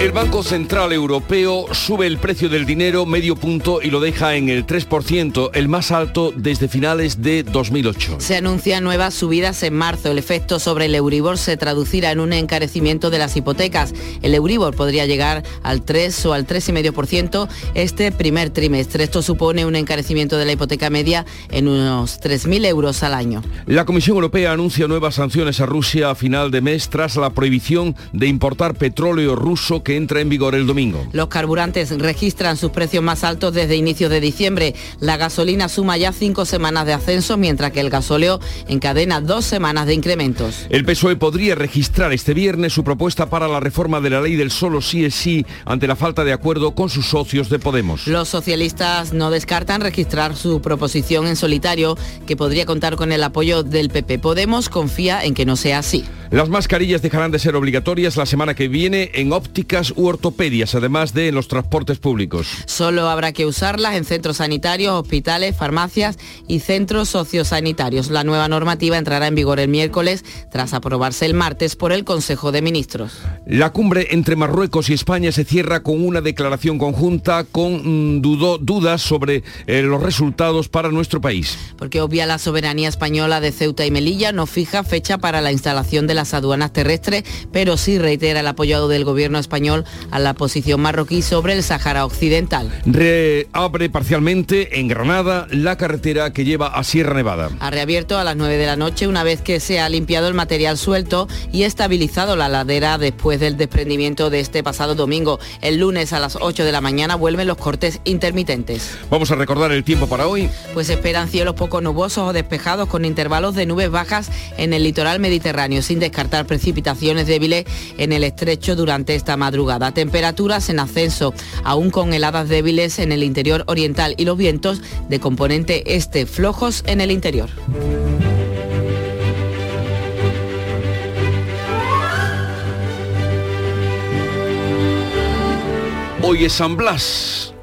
El Banco Central Europeo sube el precio del dinero medio punto y lo deja en el 3%, el más alto desde finales de 2008.
Se anuncian nuevas subidas en marzo. El efecto sobre el Euribor se traducirá en un encarecimiento de las hipotecas. El Euribor podría llegar al 3 o al 3,5% este primer trimestre. Esto supone un encarecimiento de la hipoteca media en unos 3.000 euros al año.
La Comisión Europea anuncia nuevas sanciones a Rusia a final de mes tras la prohibición de importar petróleo ruso que entra en vigor el domingo.
Los carburantes registran sus precios más altos desde inicios de diciembre. La gasolina suma ya cinco semanas de ascenso, mientras que el gasóleo encadena dos semanas de incrementos.
El PSOE podría registrar este viernes su propuesta para la reforma de la ley del solo sí es sí ante la falta de acuerdo con sus socios de Podemos.
Los socialistas no descartan registrar su proposición en solitario, que podría contar con el apoyo del PP. Podemos confía en que no sea así.
Las mascarillas dejarán de ser obligatorias la semana que viene en ópticas u ortopedias, además de en los transportes públicos.
Solo habrá que usarlas en centros sanitarios, hospitales, farmacias y centros sociosanitarios. La nueva normativa entrará en vigor el miércoles tras aprobarse el martes por el Consejo de Ministros.
La cumbre entre Marruecos y España se cierra con una declaración conjunta con mm, dudo- dudas sobre eh, los resultados para nuestro país.
Porque obvia la soberanía española de Ceuta y Melilla, no fija fecha para la instalación de las aduanas terrestres, pero sí reitera el apoyo del gobierno español a la posición marroquí sobre el Sáhara Occidental.
Reabre parcialmente en Granada la carretera que lleva a Sierra Nevada.
Ha reabierto a las 9 de la noche una vez que se ha limpiado el material suelto y estabilizado la ladera después del desprendimiento de este pasado domingo. El lunes a las 8 de la mañana vuelven los cortes intermitentes.
Vamos a recordar el tiempo para hoy.
Pues esperan cielos poco nubosos o despejados con intervalos de nubes bajas en el litoral mediterráneo, sin descartar precipitaciones débiles en el estrecho durante esta madrugada. Temperaturas en ascenso, aún con heladas débiles en el interior oriental y los vientos de componente este flojos en el interior.
Hoy es San Blas.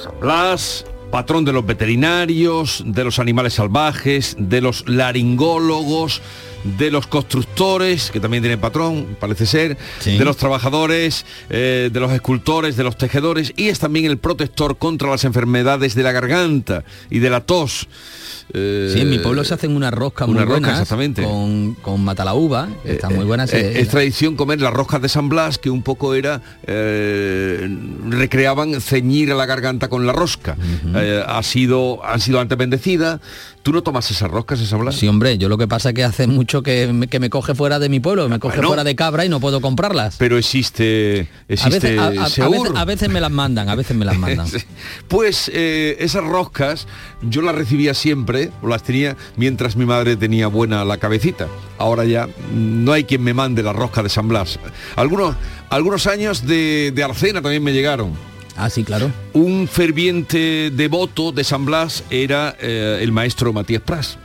San Blas, patrón de los veterinarios, de los animales salvajes, de los laringólogos, de los constructores, que también tienen patrón, parece ser, de los trabajadores, eh, de los escultores, de los tejedores, y es también el protector contra las enfermedades de la garganta y de la tos. Eh,
Sí, en mi pueblo se hacen unas roscas
una
muy
rosca,
buenas
exactamente.
con, con matalaúva, que están muy buenas.
Eh,
eh,
es tradición comer las roscas de San Blas, que un poco era, eh, recreaban ceñir a la garganta con la rosca. Eh, ha sido, han sido antes bendecidas. ¿Tú no tomas esas roscas de San Blas?
Sí, hombre, yo lo que pasa es que hace mucho que me, que me coge fuera de mi pueblo, me coge
Bueno.
fuera de cabra y no puedo comprarlas.
Pero existe,
A
existe
veces, a- veces- a veces me las mandan, a veces me las mandan.
Pues eh, esas roscas yo las recibía siempre, o las tenía mientras mi madre tenía buena la cabecita. Ahora ya no hay quien me mande la rosca de San Blas. Algunos, algunos años de, de Arcena también me llegaron.
Ah, sí, claro.
Un ferviente devoto de San Blas era eh, el maestro Matías Pras.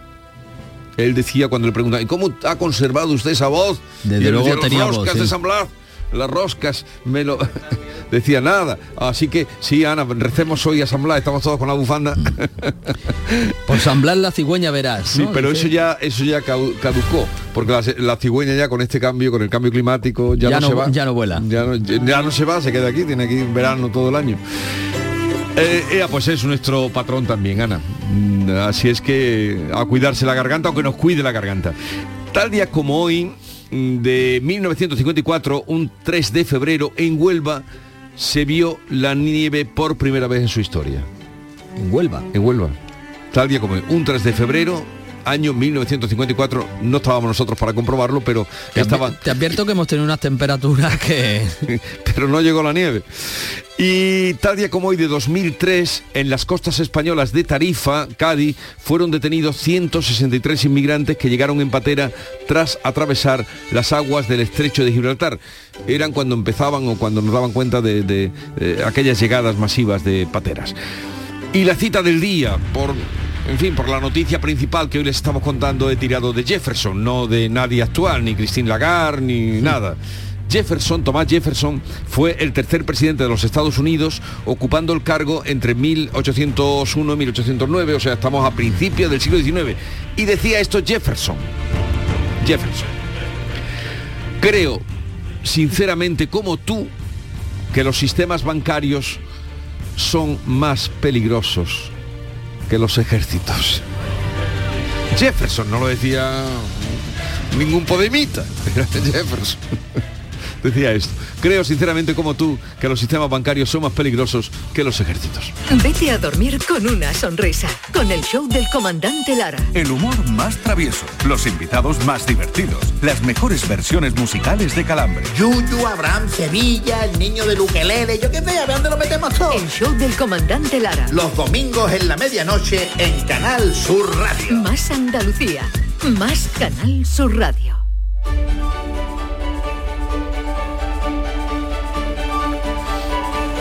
Él decía cuando le preguntaban, "¿Y ¿cómo ha conservado usted esa voz?
Desde
y él
luego
decía,
tenía
las
voz,
roscas
sí.
de San Blas, las roscas, me lo... decía nada. Así que sí, Ana, recemos hoy a San Blas, estamos todos con la bufanda.
Por San Blas la cigüeña verás.
Sí,
¿no?
pero
Dice.
eso ya eso ya caducó, porque la, la cigüeña ya con este cambio, con el cambio climático, ya,
Ya
no,
no-
se va.
ya no vuela.
Ya no, ya no se va, se queda aquí, tiene aquí verano todo el año. Eh, ea, pues es nuestro patrón también, Ana. Mm, Así es que a cuidarse la garganta, aunque nos cuide la garganta. Tal día como hoy, mm, de 1954, un 3 de febrero, en Huelva, se vio la nieve por primera vez en su historia.
En Huelva.
En Huelva. Tal día como hoy, un 3 de febrero, año 1954, no estábamos nosotros para comprobarlo, pero
Te, advi-
estaba,
te advierto que hemos tenido unas temperaturas que...
pero no llegó la nieve. Y tal día como hoy de 2003, en las costas españolas de Tarifa, Cádiz, fueron detenidos 163 inmigrantes que llegaron en patera tras atravesar las aguas del estrecho de Gibraltar. Eran cuando empezaban o cuando nos daban cuenta de, de, eh, aquellas llegadas masivas de pateras. Y la cita del día, por, en fin, por la noticia principal que hoy les estamos contando, he tirado de Jefferson, no de nadie actual, ni Christine Lagarde, ni nada. Jefferson, Thomas Jefferson, fue el tercer presidente de los Estados Unidos, ocupando el cargo entre 1801 y 1809, o sea, estamos a principios del siglo XIX. Y decía esto Jefferson. Jefferson. Creo, sinceramente, como tú, que los sistemas bancarios son más peligrosos que los ejércitos. Jefferson no lo decía ningún podemita, Jefferson. Decía esto. Creo sinceramente como tú que los sistemas bancarios son más peligrosos que los ejércitos.
Vete a dormir con una sonrisa, con el show del comandante Lara.
El humor más travieso, los invitados más divertidos, las mejores versiones musicales de Calambre.
Yuyu, Abraham, Sevilla, el niño del ukelele, yo qué sé, a ver dónde lo metemos todo.
El show del comandante Lara.
Los domingos en la medianoche en Canal Sur Radio.
Más Andalucía, más Canal Sur Radio.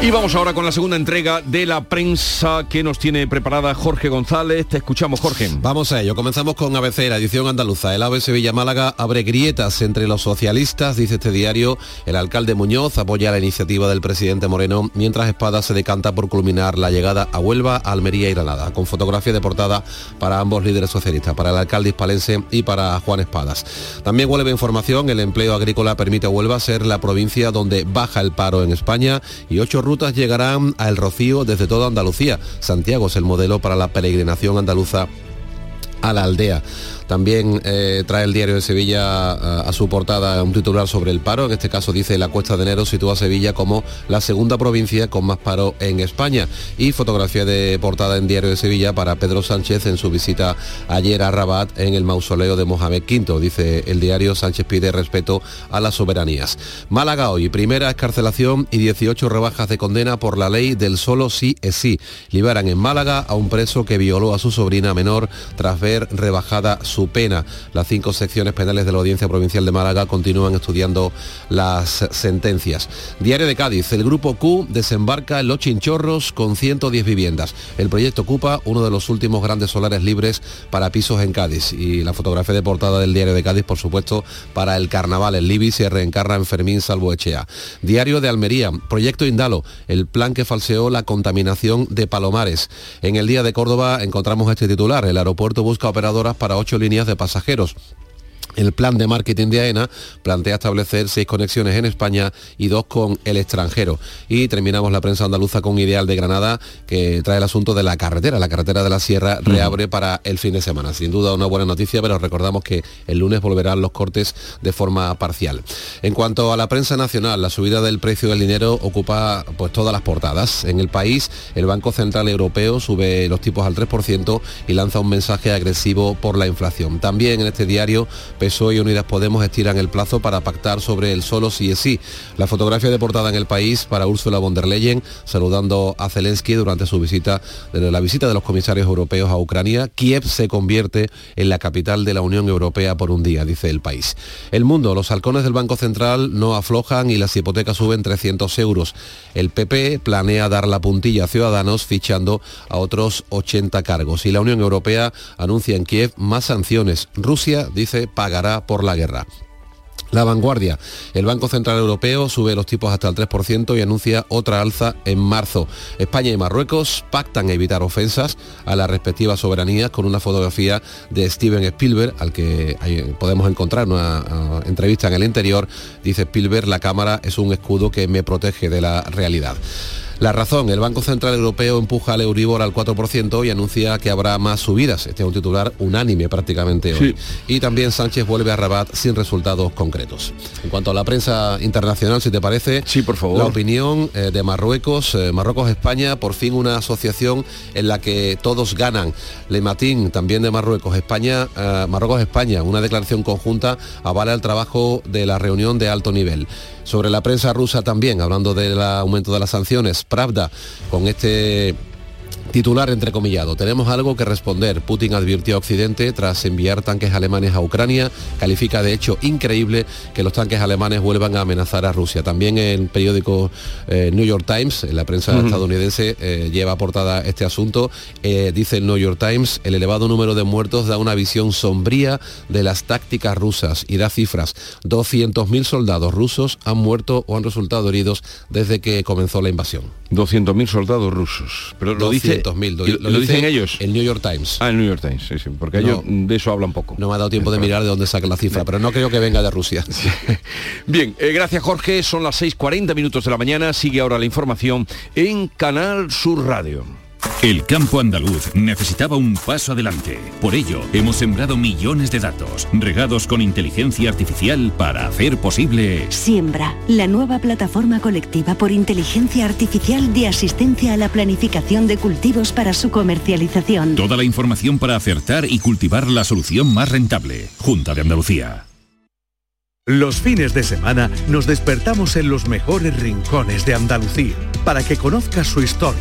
Y vamos ahora con la segunda entrega de la prensa que nos tiene preparada Jorge González. Te escuchamos, Jorge.
Vamos a ello. Comenzamos con ABC, la edición andaluza. El AVE Sevilla Málaga abre grietas entre los socialistas, dice este diario. El alcalde Muñoz apoya la iniciativa del presidente Moreno, mientras Espada se decanta por culminar la llegada a Huelva, Almería y Granada, con fotografía de portada para ambos líderes socialistas, para el alcalde hispalense y para Juan Espadas. También Huelva Información, el empleo agrícola permite a Huelva ser la provincia donde baja el paro en España y ocho rutas llegarán a El Rocío desde toda Andalucía. Santiago es el modelo para la peregrinación andaluza a la aldea. También eh, trae el diario de Sevilla a, a su portada un titular sobre el paro. En este caso dice la cuesta de enero sitúa a Sevilla como la segunda provincia con más paro en España. Y fotografía de portada en diario de Sevilla para Pedro Sánchez en su visita ayer a Rabat en el mausoleo de Mohamed V. Dice el diario Sánchez pide respeto a las soberanías. Málaga hoy, primera escarcelación y 18 rebajas de condena por la ley del solo sí es sí. Liberan en Málaga a un preso que violó a su sobrina menor tras ver rebajada su pena. Las cinco secciones penales de la Audiencia Provincial de Málaga continúan estudiando las sentencias. Diario de Cádiz, el Grupo Q desembarca en Los Chinchorros con 110 viviendas. El proyecto ocupa uno de los últimos grandes solares libres para pisos en Cádiz. Y la fotografía de portada del Diario de Cádiz, por supuesto, para el carnaval. El Libby se reencarna en Fermín Salvoechea. Diario de Almería, proyecto Indalo, el plan que falseó la contaminación de Palomares. En el día de Córdoba encontramos este titular. El aeropuerto busca operadoras para ocho líneas de pasajeros. El plan de marketing de AENA plantea establecer seis conexiones en España y dos con el extranjero. Y terminamos la prensa andaluza con Ideal de Granada, que trae el asunto de la carretera. La carretera de la Sierra reabre para el fin de semana. Sin duda una buena noticia, pero recordamos que el lunes volverán los cortes de forma parcial. En cuanto a la prensa nacional, la subida del precio del dinero ocupa pues todas las portadas. En el país, el Banco Central Europeo sube los tipos al 3% y lanza un mensaje agresivo por la inflación. También en este diario PSOE y Unidas Podemos estiran el plazo para pactar sobre el solo sí es sí. La fotografía de portada en el país para Ursula von der Leyen saludando a Zelensky durante su visita, la visita de los comisarios europeos a Ucrania. Kiev se convierte en la capital de la Unión Europea por un día, dice el país. El mundo, los halcones del Banco Central no aflojan y las hipotecas suben 300 euros. El PP planea dar la puntilla a Ciudadanos fichando a otros 80 cargos. Y la Unión Europea anuncia en Kiev más sanciones. Rusia dice por la guerra. La vanguardia. El Banco Central Europeo sube los tipos hasta el 3% y anuncia otra alza en marzo. España y Marruecos pactan evitar ofensas a las respectivas soberanías con una fotografía de Steven Spielberg, al que podemos encontrar una entrevista en el interior. Dice Spielberg, la cámara es un escudo que me protege de la realidad. La razón, el Banco Central Europeo empuja al Euribor al 4% y anuncia que habrá más subidas. Este es un titular unánime prácticamente hoy. Y también Sánchez vuelve a Rabat sin resultados concretos. En cuanto a la prensa internacional, si te parece,
sí, por favor.
la opinión eh, de Marruecos, eh, Marruecos-España, por fin una asociación en la que todos ganan. Le Matin, también de Marruecos, España, eh, Marruecos-España, una declaración conjunta avala el trabajo de la reunión de alto nivel. Sobre la prensa rusa también, hablando del aumento de las sanciones, Pravda, con este Titular entrecomillado. Tenemos algo que responder. Putin advirtió a Occidente tras enviar tanques alemanes a Ucrania. Califica de hecho increíble que los tanques alemanes vuelvan a amenazar a Rusia. También el periódico eh, New York Times, en la prensa estadounidense, eh, lleva portada este asunto. Eh, dice el New York Times, el elevado número de muertos da una visión sombría de las tácticas rusas y da cifras. 200.000 soldados rusos han muerto o han resultado heridos desde que comenzó la invasión.
200.000 soldados rusos. Pero lo dice
lo,
dicen ellos.
El New York Times.
Ah, el New York Times, sí, sí, porque ellos de eso hablan poco.
No me ha dado tiempo de mirar de dónde saca la cifra, pero no creo que venga de Rusia.
Bien, eh, gracias Jorge, son las 6.40 minutos de la mañana, sigue ahora la información en Canal Sur Radio.
El campo andaluz necesitaba un paso adelante. Por ello, hemos sembrado millones de datos, regados con inteligencia artificial para hacer posible...
Siembra, la nueva plataforma colectiva por inteligencia artificial de asistencia a la planificación de cultivos para su comercialización.
Toda la información para acertar y cultivar la solución más rentable. Junta de Andalucía.
Los fines de semana nos despertamos en los mejores rincones de Andalucía para que conozcas su historia,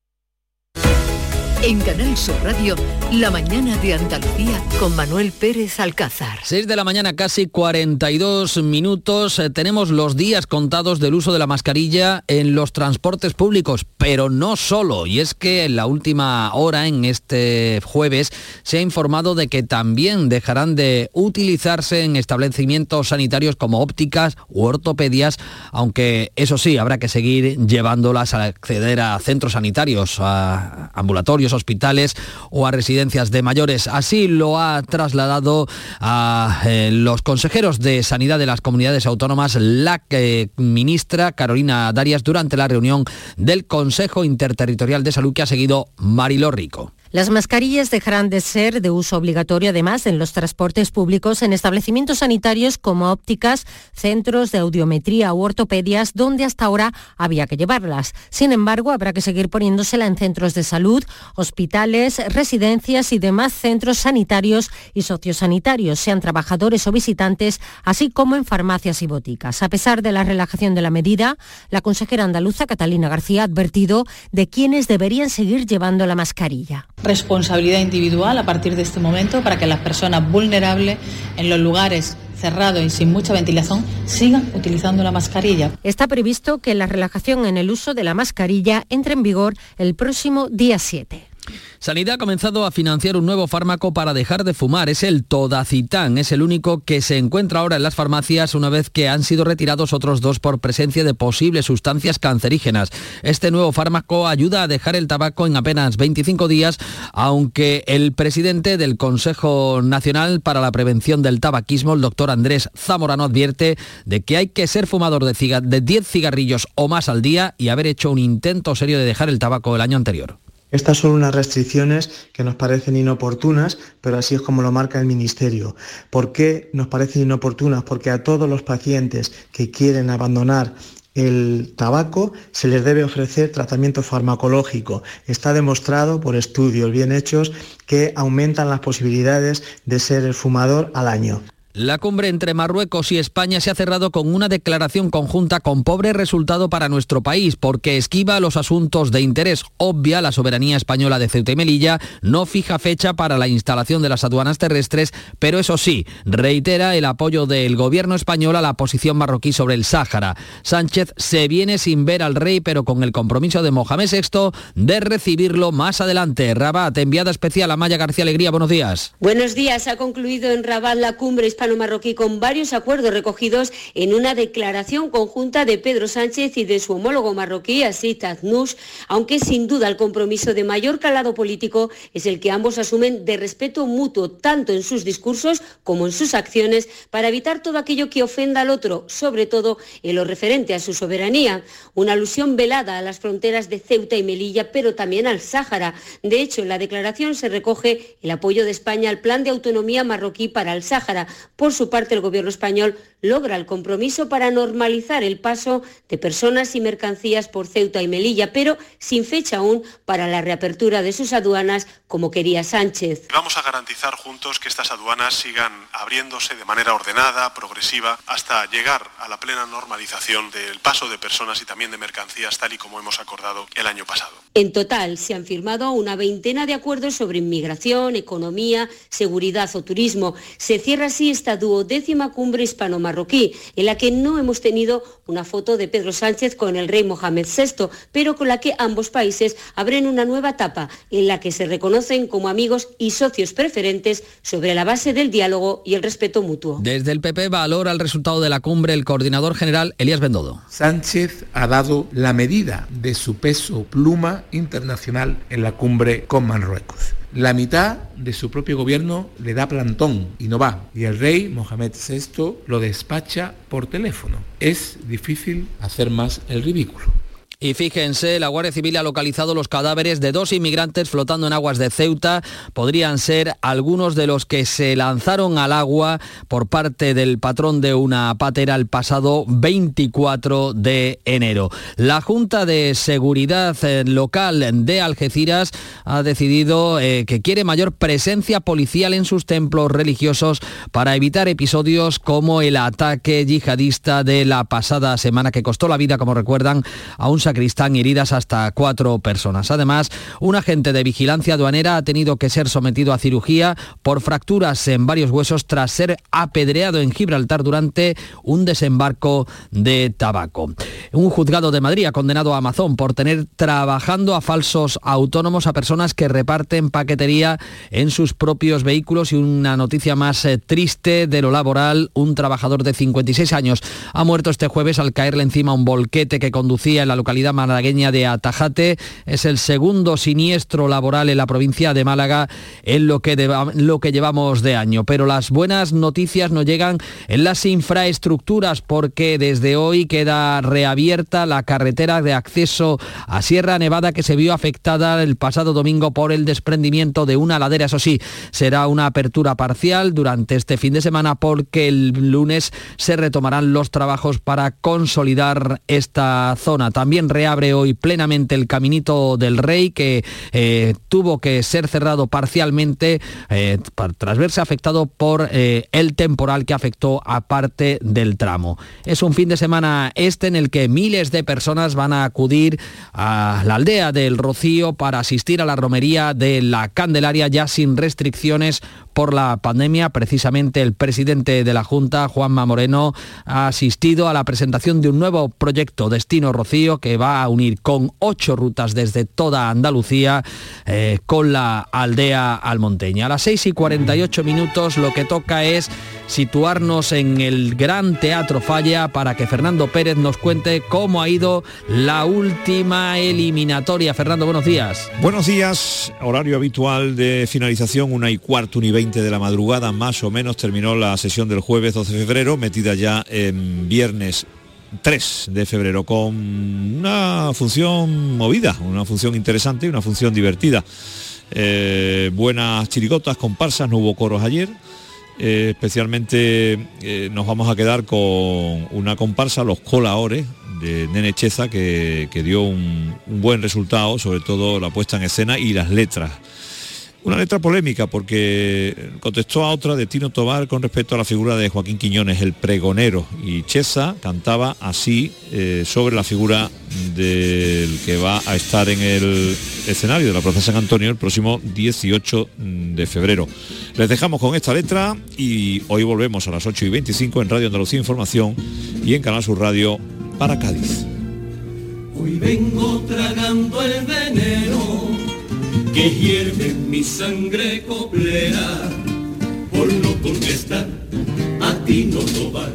En Canal Sur Radio, la mañana de Andalucía con Manuel Pérez Alcázar.
6 de la mañana, casi 42 minutos. Eh, tenemos los días contados del uso de la mascarilla en los transportes públicos, pero no solo. Y es que en la última hora, en este jueves, se ha informado de que también dejarán de utilizarse en establecimientos sanitarios como ópticas u ortopedias, aunque eso sí, habrá que seguir llevándolas a acceder a centros sanitarios, a ambulatorios hospitales o a residencias de mayores. Así lo ha trasladado a eh, los consejeros de Sanidad de las comunidades autónomas la eh, ministra Carolina Darias durante la reunión del Consejo Interterritorial de Salud que ha seguido Marilo Rico.
Las mascarillas dejarán de ser de uso obligatorio además en los transportes públicos, en establecimientos sanitarios como ópticas, centros de audiometría u ortopedias, donde hasta ahora había que llevarlas. Sin embargo, habrá que seguir poniéndosela en centros de salud, hospitales, residencias y demás centros sanitarios y sociosanitarios, sean trabajadores o visitantes, así como en farmacias y boticas. A pesar de la relajación de la medida, la consejera andaluza Catalina García ha advertido de quienes deberían seguir llevando la mascarilla
responsabilidad individual a partir de este momento para que las personas vulnerables en los lugares cerrados y sin mucha ventilación sigan utilizando la mascarilla.
Está previsto que la relajación en el uso de la mascarilla entre en vigor el próximo día 7.
Sanidad ha comenzado a financiar un nuevo fármaco para dejar de fumar. Es el Todacitán. Es el único que se encuentra ahora en las farmacias una vez que han sido retirados otros dos por presencia de posibles sustancias cancerígenas. Este nuevo fármaco ayuda a dejar el tabaco en apenas 25 días, aunque el presidente del Consejo Nacional para la Prevención del Tabaquismo, el doctor Andrés Zamorano, advierte de que hay que ser fumador de, de 10 cigarrillos o más al día y haber hecho un intento serio de dejar el tabaco el año anterior.
Estas son unas restricciones que nos parecen inoportunas, pero así es como lo marca el Ministerio. ¿Por qué nos parecen inoportunas? Porque a todos los pacientes que quieren abandonar el tabaco se les debe ofrecer tratamiento farmacológico. Está demostrado por estudios bien hechos que aumentan las posibilidades de ser el fumador al año.
La cumbre entre Marruecos y España se ha cerrado con una declaración conjunta con pobre resultado para nuestro país, porque esquiva los asuntos de interés. Obvia la soberanía española de Ceuta y Melilla, no fija fecha para la instalación de las aduanas terrestres, pero eso sí, reitera el apoyo del gobierno español a la posición marroquí sobre el Sáhara. Sánchez se viene sin ver al rey, pero con el compromiso de Mohamed VI de recibirlo más adelante. Rabat, enviada especial a Maya García Alegría, buenos días.
Buenos días, ha concluido en Rabat la cumbre hispano-marroquí con varios acuerdos recogidos en una declaración conjunta de Pedro Sánchez y de su homólogo marroquí, Asit Aznous, aunque sin duda el compromiso de mayor calado político es el que ambos asumen de respeto mutuo, tanto en sus discursos como en sus acciones, para evitar todo aquello que ofenda al otro, sobre todo en lo referente a su soberanía. Una alusión velada a las fronteras de Ceuta y Melilla, pero también al Sáhara. De hecho, en la declaración se recoge el apoyo de España al plan de autonomía marroquí para el Sáhara, por su parte, el Gobierno español logra el compromiso para normalizar el paso de personas y mercancías por Ceuta y Melilla, pero sin fecha aún para la reapertura de sus aduanas como quería Sánchez.
Vamos a garantizar juntos que estas aduanas sigan abriéndose de manera ordenada, progresiva, hasta llegar a la plena normalización del paso de personas y también de mercancías, tal y como hemos acordado el año pasado.
En total, se han firmado una veintena de acuerdos sobre inmigración, economía, seguridad o turismo. Se cierra así esta duodécima cumbre hispano-marroquí, en la que no hemos tenido una foto de Pedro Sánchez con el rey Mohamed VI, pero con la que ambos países abren una nueva etapa en la que se reconocen como amigos y socios preferentes sobre la base del diálogo y el respeto mutuo.
Desde el PP valora el resultado de la cumbre el coordinador general Elías Bendodo.
Sánchez ha dado la medida de su peso pluma internacional en la cumbre con Marruecos. La mitad de su propio gobierno le da plantón y no va. Y el rey Mohamed VI lo despacha por teléfono. Es difícil hacer más el ridículo.
Y fíjense, la Guardia Civil ha localizado los cadáveres de dos inmigrantes flotando en aguas de Ceuta. Podrían ser algunos de los que se lanzaron al agua por parte del patrón de una patera el pasado 24 de enero. La Junta de Seguridad eh, Local de Algeciras ha decidido eh, que quiere mayor presencia policial en sus templos religiosos para evitar episodios como el ataque yihadista de la pasada semana que costó la vida, como recuerdan, a un Cristán heridas hasta cuatro personas. Además, un agente de vigilancia aduanera ha tenido que ser sometido a cirugía por fracturas en varios huesos tras ser apedreado en Gibraltar durante un desembarco de tabaco. Un juzgado de Madrid ha condenado a Amazon por tener trabajando a falsos autónomos a personas que reparten paquetería en sus propios vehículos y una noticia más eh, triste de lo laboral, un trabajador de 56 años ha muerto este jueves al caerle encima un volquete que conducía en la localidad malagueña de Atajate. Es el segundo siniestro laboral en la provincia de Málaga en lo que, lo que llevamos de año. Pero las buenas noticias no llegan en las infraestructuras porque desde hoy queda reabierta la carretera de acceso a Sierra Nevada que se vio afectada el pasado domingo por el desprendimiento de una ladera. Eso sí, será una apertura parcial durante este fin de semana porque el lunes se retomarán los trabajos para consolidar esta zona. También reabre hoy plenamente el Caminito del Rey, que eh, tuvo que ser cerrado parcialmente eh, tras verse afectado por eh, el temporal que afectó a parte del tramo. Es un fin de semana este en el que miles de personas van a acudir a la aldea del Rocío para asistir a la romería de la Candelaria ya sin restricciones por la pandemia. Precisamente el presidente de la Junta, Juanma Moreno, ha asistido a la presentación de un nuevo proyecto Destino Rocío que va a unir con ocho rutas desde toda Andalucía eh, con la aldea almonteña. A las 6 y 48 minutos lo que toca es situarnos en el Gran Teatro Falla para que Fernando Pérez nos cuente cómo ha ido la última eliminatoria. Fernando, buenos días.
Buenos días, horario habitual de finalización, una y cuarto, una y veinte de la madrugada, más o menos terminó la sesión del jueves 12 de febrero, metida ya en viernes 3 de febrero con una función movida, una función interesante y una función divertida. Eh, buenas chirigotas, comparsas, no hubo coros ayer. Eh, especialmente eh, nos vamos a quedar con una comparsa, los colaores de Nene Cheza, que, dio un, un buen resultado, sobre todo la puesta en escena y las letras una letra polémica porque contestó a otra de Tino Tobar con respecto a la figura de Joaquín Quiñones, el pregonero. Y Chesa cantaba así eh, sobre la figura del que va a estar en el escenario de la Plaza San Antonio el próximo 18 de febrero. Les dejamos con esta letra y hoy volvemos a las 8 y 25 en Radio Andalucía Información y en Canal Sur Radio para Cádiz.
Hoy vengo tragando el veneno que hierve mi sangre coplera. Por no contestar a ti no tobar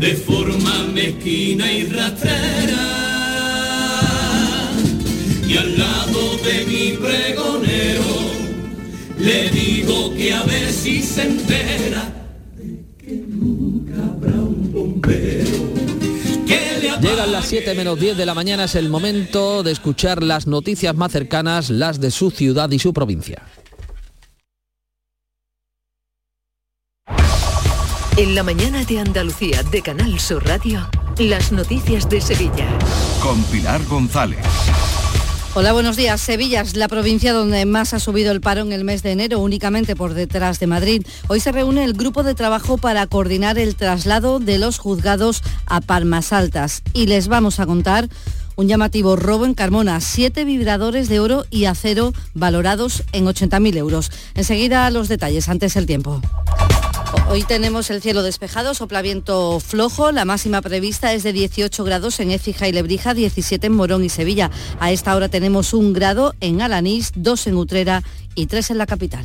de forma mezquina y rastrera. Y al lado de mi pregonero le digo que a ver si se entera
Llegan las 7 menos 10 de la mañana, es el momento de escuchar las noticias más cercanas, las de su ciudad y su provincia.
En la mañana de Andalucía de Canal Sur Radio, las noticias de Sevilla.
Con Pilar González.
Hola, buenos días. Sevilla es la provincia donde más ha subido el paro en el mes de enero, únicamente por detrás de Madrid. Hoy se reúne el grupo de trabajo para coordinar el traslado de los juzgados a Palmas Altas. Y les vamos a contar un llamativo robo en Carmona, siete vibradores de oro y acero valorados en 80.000 euros. Enseguida los detalles, antes el tiempo. Hoy tenemos el cielo despejado, soplaviento flojo, la máxima prevista es de 18 grados en Écija y Lebrija, 17 en Morón y Sevilla. A esta hora tenemos un grado en Alanís, dos en Utrera y tres en la capital.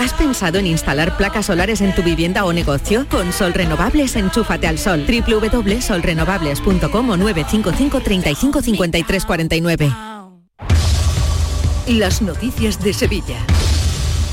¿Has pensado en instalar placas solares en tu vivienda o negocio? Con Sol Renovables, enchúfate al sol. www.solrenovables.com o 955 35 53 49.
Las noticias de Sevilla.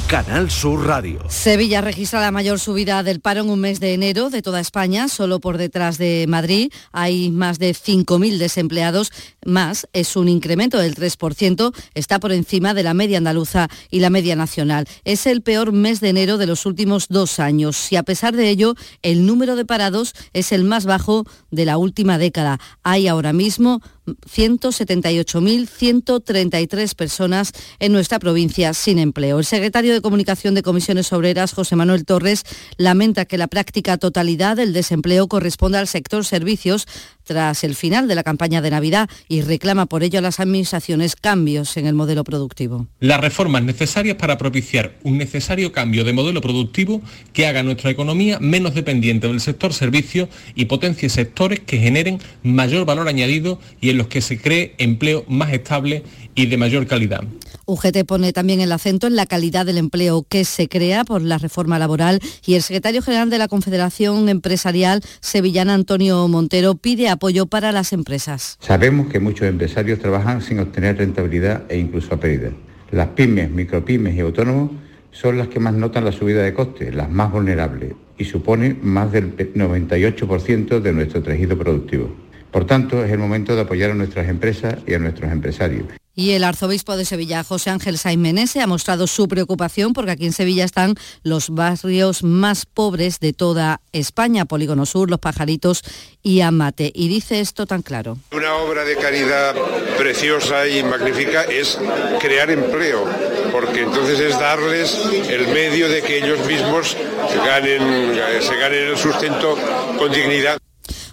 Canal Sur Radio.
Sevilla registra la mayor subida del paro en un mes de enero de toda España, solo por detrás de Madrid. Hay más de 5.000 desempleados más, es un incremento del 3%, está por encima de la media andaluza y la media nacional. Es el peor mes de enero de los últimos dos años y a pesar de ello, el número de parados es el más bajo de la última década. Hay ahora mismo 178.133 personas en nuestra provincia sin empleo. El secretario de Comunicación de Comisiones Obreras, José Manuel Torres, lamenta que la práctica totalidad del desempleo corresponda al sector servicios tras el final de la campaña de Navidad y reclama por ello a las administraciones cambios en el modelo productivo.
Las reformas necesarias para propiciar un necesario cambio de modelo productivo que haga nuestra economía menos dependiente del sector servicios y potencie sectores que generen mayor valor añadido y el los que se cree empleo más estable y de mayor calidad.
UGT pone también el acento en la calidad del empleo que se crea por la reforma laboral y el secretario general de la Confederación Empresarial Sevillana, Antonio Montero, pide apoyo para las empresas.
Sabemos que muchos empresarios trabajan sin obtener rentabilidad e incluso a pérdida. Las pymes, micropymes y autónomos son las que más notan la subida de costes, las más vulnerables, y suponen más del 98% de nuestro tejido productivo. Por tanto, es el momento de apoyar a nuestras empresas y a nuestros empresarios.
Y el arzobispo de Sevilla, José Ángel Saiz Menese, ha mostrado su preocupación porque aquí en Sevilla están los barrios más pobres de toda España, Polígono Sur, Los Pajaritos y Amate. Y dice esto tan claro.
Una obra de caridad preciosa y magnífica es crear empleo, porque entonces es darles el medio de que ellos mismos ganen, se ganen el sustento con dignidad.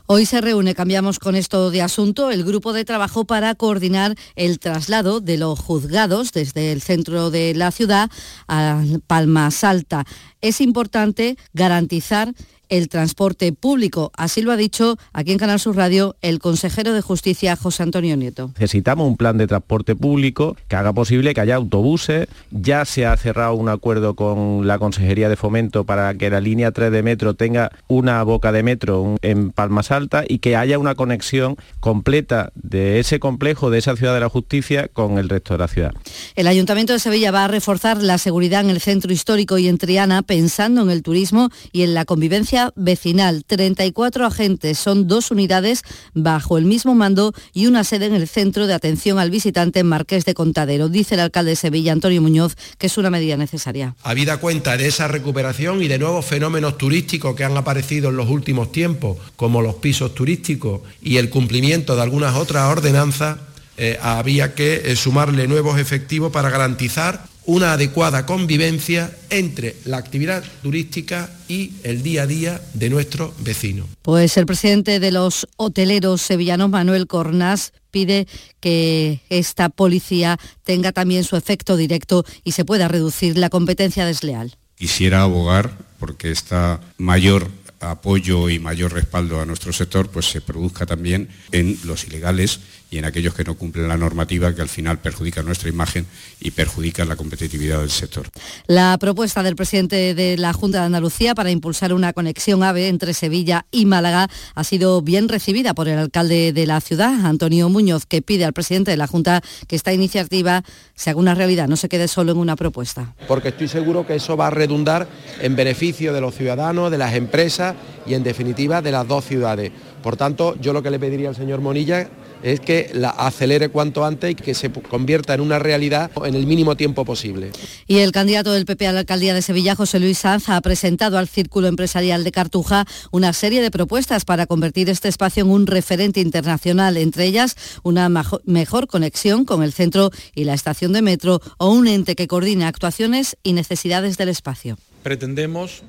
Hoy se reúne, cambiamos con esto de asunto, el grupo de trabajo para coordinar el traslado de los juzgados desde el centro de la ciudad a Palma Salta. Es importante garantizar el transporte público. Así lo ha dicho aquí en Canal Sur Radio el consejero de Justicia, José Antonio Nieto.
Necesitamos un plan de transporte público que haga posible que haya autobuses. Ya se ha cerrado un acuerdo con la Consejería de Fomento para que la línea 3 de metro tenga una boca de metro en Palmas Alta y que haya una conexión completa de ese complejo, de esa ciudad de la justicia, con el resto de la ciudad.
El Ayuntamiento de Sevilla va a reforzar la seguridad en el centro histórico y en Triana pensando en el turismo y en la convivencia vecinal. 34 agentes, son dos unidades bajo el mismo mando y una sede en el Centro de Atención al Visitante en Marqués de Contadero. Dice el alcalde de Sevilla, Antonio Muñoz, que es una medida necesaria.
Habida cuenta de esa recuperación y de nuevos fenómenos turísticos que han aparecido en los últimos tiempos, como los pisos turísticos y el cumplimiento de algunas otras ordenanzas, eh, había que eh, sumarle nuevos efectivos para garantizar una adecuada convivencia entre la actividad turística y el día a día de nuestros vecinos.
Pues el presidente de los hoteleros sevillanos, Manuel Cornás, pide que esta policía tenga también su efecto directo y se pueda reducir la competencia desleal.
Quisiera abogar porque esta mayor apoyo y mayor respaldo a nuestro sector pues se produzca también en los ilegales y en aquellos que no cumplen la normativa que al final perjudican nuestra imagen y perjudican la competitividad del sector.
La propuesta del presidente de la Junta de Andalucía para impulsar una conexión AVE entre Sevilla y Málaga ha sido bien recibida por el alcalde de la ciudad, Antonio Muñoz, que pide al presidente de la Junta que esta iniciativa se haga una realidad, no se quede solo en una propuesta.
Porque estoy seguro que eso va a redundar en beneficio de los ciudadanos, de las empresas y en definitiva de las dos ciudades. Por tanto, yo lo que le pediría al señor Monilla es que la acelere cuanto antes y que se convierta en una realidad en el mínimo tiempo posible.
Y el candidato del PP a la alcaldía de Sevilla, José Luis Sanz, ha presentado al Círculo Empresarial de Cartuja una serie de propuestas para convertir este espacio en un referente internacional, entre ellas una mejor conexión con el centro y la estación de metro o un ente que coordine actuaciones y necesidades del espacio.
Pretendemos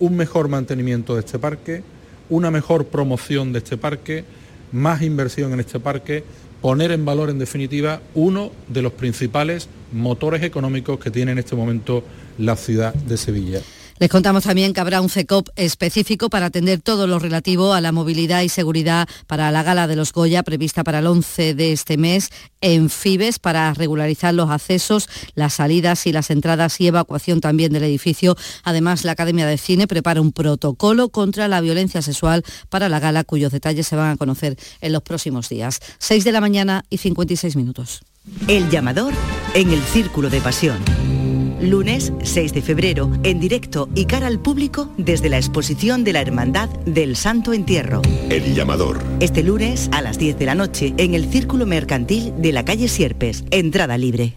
un mejor mantenimiento de este parque, una mejor promoción de este parque, más inversión en este parque, poner en valor en definitiva uno de los principales motores económicos que tiene en este momento la ciudad de Sevilla.
Les contamos también que habrá un CECOP específico para atender todo lo relativo a la movilidad y seguridad para la gala de los Goya prevista para el 11 de este mes en Fibes para regularizar los accesos, las salidas y las entradas y evacuación también del edificio. Además, la Academia de Cine prepara un protocolo contra la violencia sexual para la gala cuyos detalles se van a conocer en los próximos días. 6 de la mañana y 56 minutos.
El llamador en el círculo de pasión lunes 6 de febrero, en directo y cara al público desde la exposición de la Hermandad del Santo Entierro.
El llamador.
Este lunes a las 10 de la noche en el Círculo Mercantil de la calle Sierpes, entrada libre.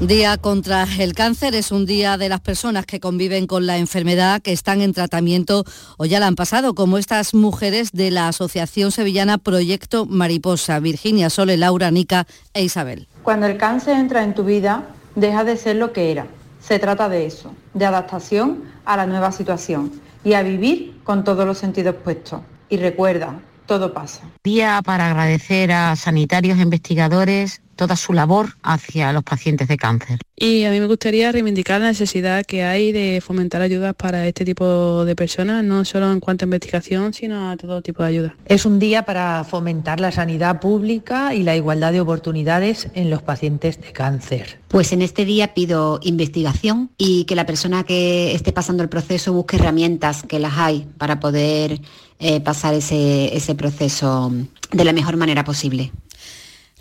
Día contra el cáncer es un día de las personas que conviven con la enfermedad, que están en tratamiento o ya la han pasado, como estas mujeres de la Asociación Sevillana Proyecto Mariposa, Virginia, Sole, Laura, Nica e Isabel.
Cuando el cáncer entra en tu vida, deja de ser lo que era. Se trata de eso, de adaptación a la nueva situación y a vivir con todos los sentidos puestos. Y recuerda, todo pasa.
Día para agradecer a sanitarios e investigadores
toda su labor hacia los pacientes de cáncer.
Y a mí me gustaría reivindicar la necesidad que hay de fomentar ayudas para este tipo de personas, no solo en cuanto a investigación, sino a todo tipo de ayuda.
Es un día para fomentar la sanidad pública y la igualdad de oportunidades en los pacientes de cáncer.
Pues en este día pido investigación y que la persona que esté pasando el proceso busque herramientas, que las hay, para poder eh, pasar ese, ese proceso de la mejor manera posible.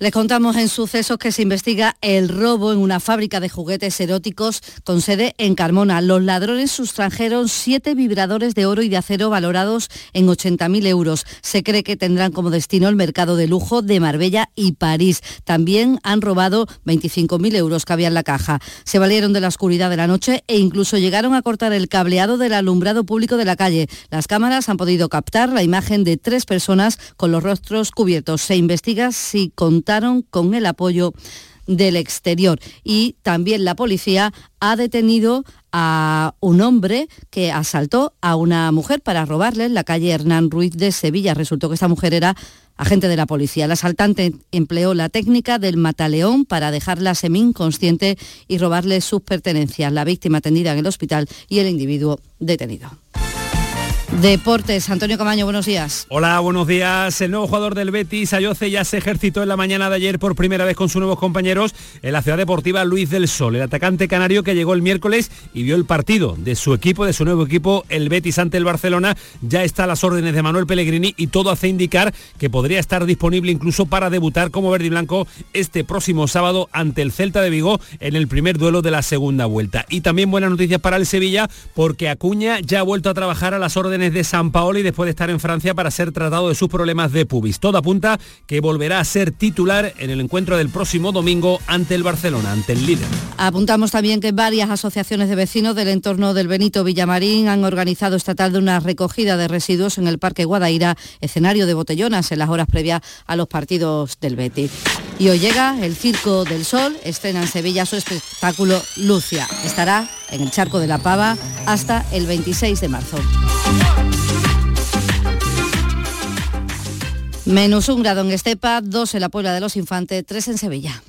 Les contamos en sucesos que se investiga el robo en una fábrica de juguetes eróticos con sede en Carmona. Los ladrones sustrajeron siete vibradores de oro y de acero valorados en 80.000 euros. Se cree que tendrán como destino el mercado de lujo de Marbella y París. También han robado 25.000 euros que había en la caja. Se valieron de la oscuridad de la noche e incluso llegaron a cortar el cableado del alumbrado público de la calle. Las cámaras han podido captar la imagen de tres personas con los rostros cubiertos. Se investiga si contaron con el apoyo del exterior. Y también la policía ha detenido a un hombre que asaltó a una mujer para robarle en la calle Hernán Ruiz de Sevilla. Resultó que esta mujer era agente de la policía. El asaltante empleó la técnica del mataleón para dejarla semi-inconsciente y robarle sus pertenencias. La víctima atendida en el hospital y el individuo detenido. Deportes, Antonio Camaño, buenos días.
Hola, buenos días. El nuevo jugador del Betis, Ayoce, ya se ejercitó en la mañana de ayer por primera vez con sus nuevos compañeros en la ciudad deportiva Luis del Sol, el atacante canario que llegó el miércoles y vio el partido de su equipo, de su nuevo equipo, el Betis ante el Barcelona. Ya está a las órdenes de Manuel Pellegrini y todo hace indicar que podría estar disponible incluso para debutar como verde y blanco este próximo sábado ante el Celta de Vigo en el primer duelo de la segunda vuelta. Y también buenas noticias para el Sevilla porque Acuña ya ha vuelto a trabajar a las de San Paolo y después de estar en Francia para ser tratado de sus problemas de pubis. Todo apunta que volverá a ser titular en el encuentro del próximo domingo ante el Barcelona, ante el líder.
Apuntamos también que varias asociaciones de vecinos del entorno del Benito Villamarín han organizado esta tarde una recogida de residuos en el Parque Guadaira, escenario de botellonas en las horas previas a los partidos del Betis. Y hoy llega el Circo del Sol, estrena en Sevilla su espectáculo Lucia. Estará en el Charco de la Pava hasta el 26 de marzo. Menos un grado en Estepa, dos en la Puebla de los Infantes, tres en Sevilla.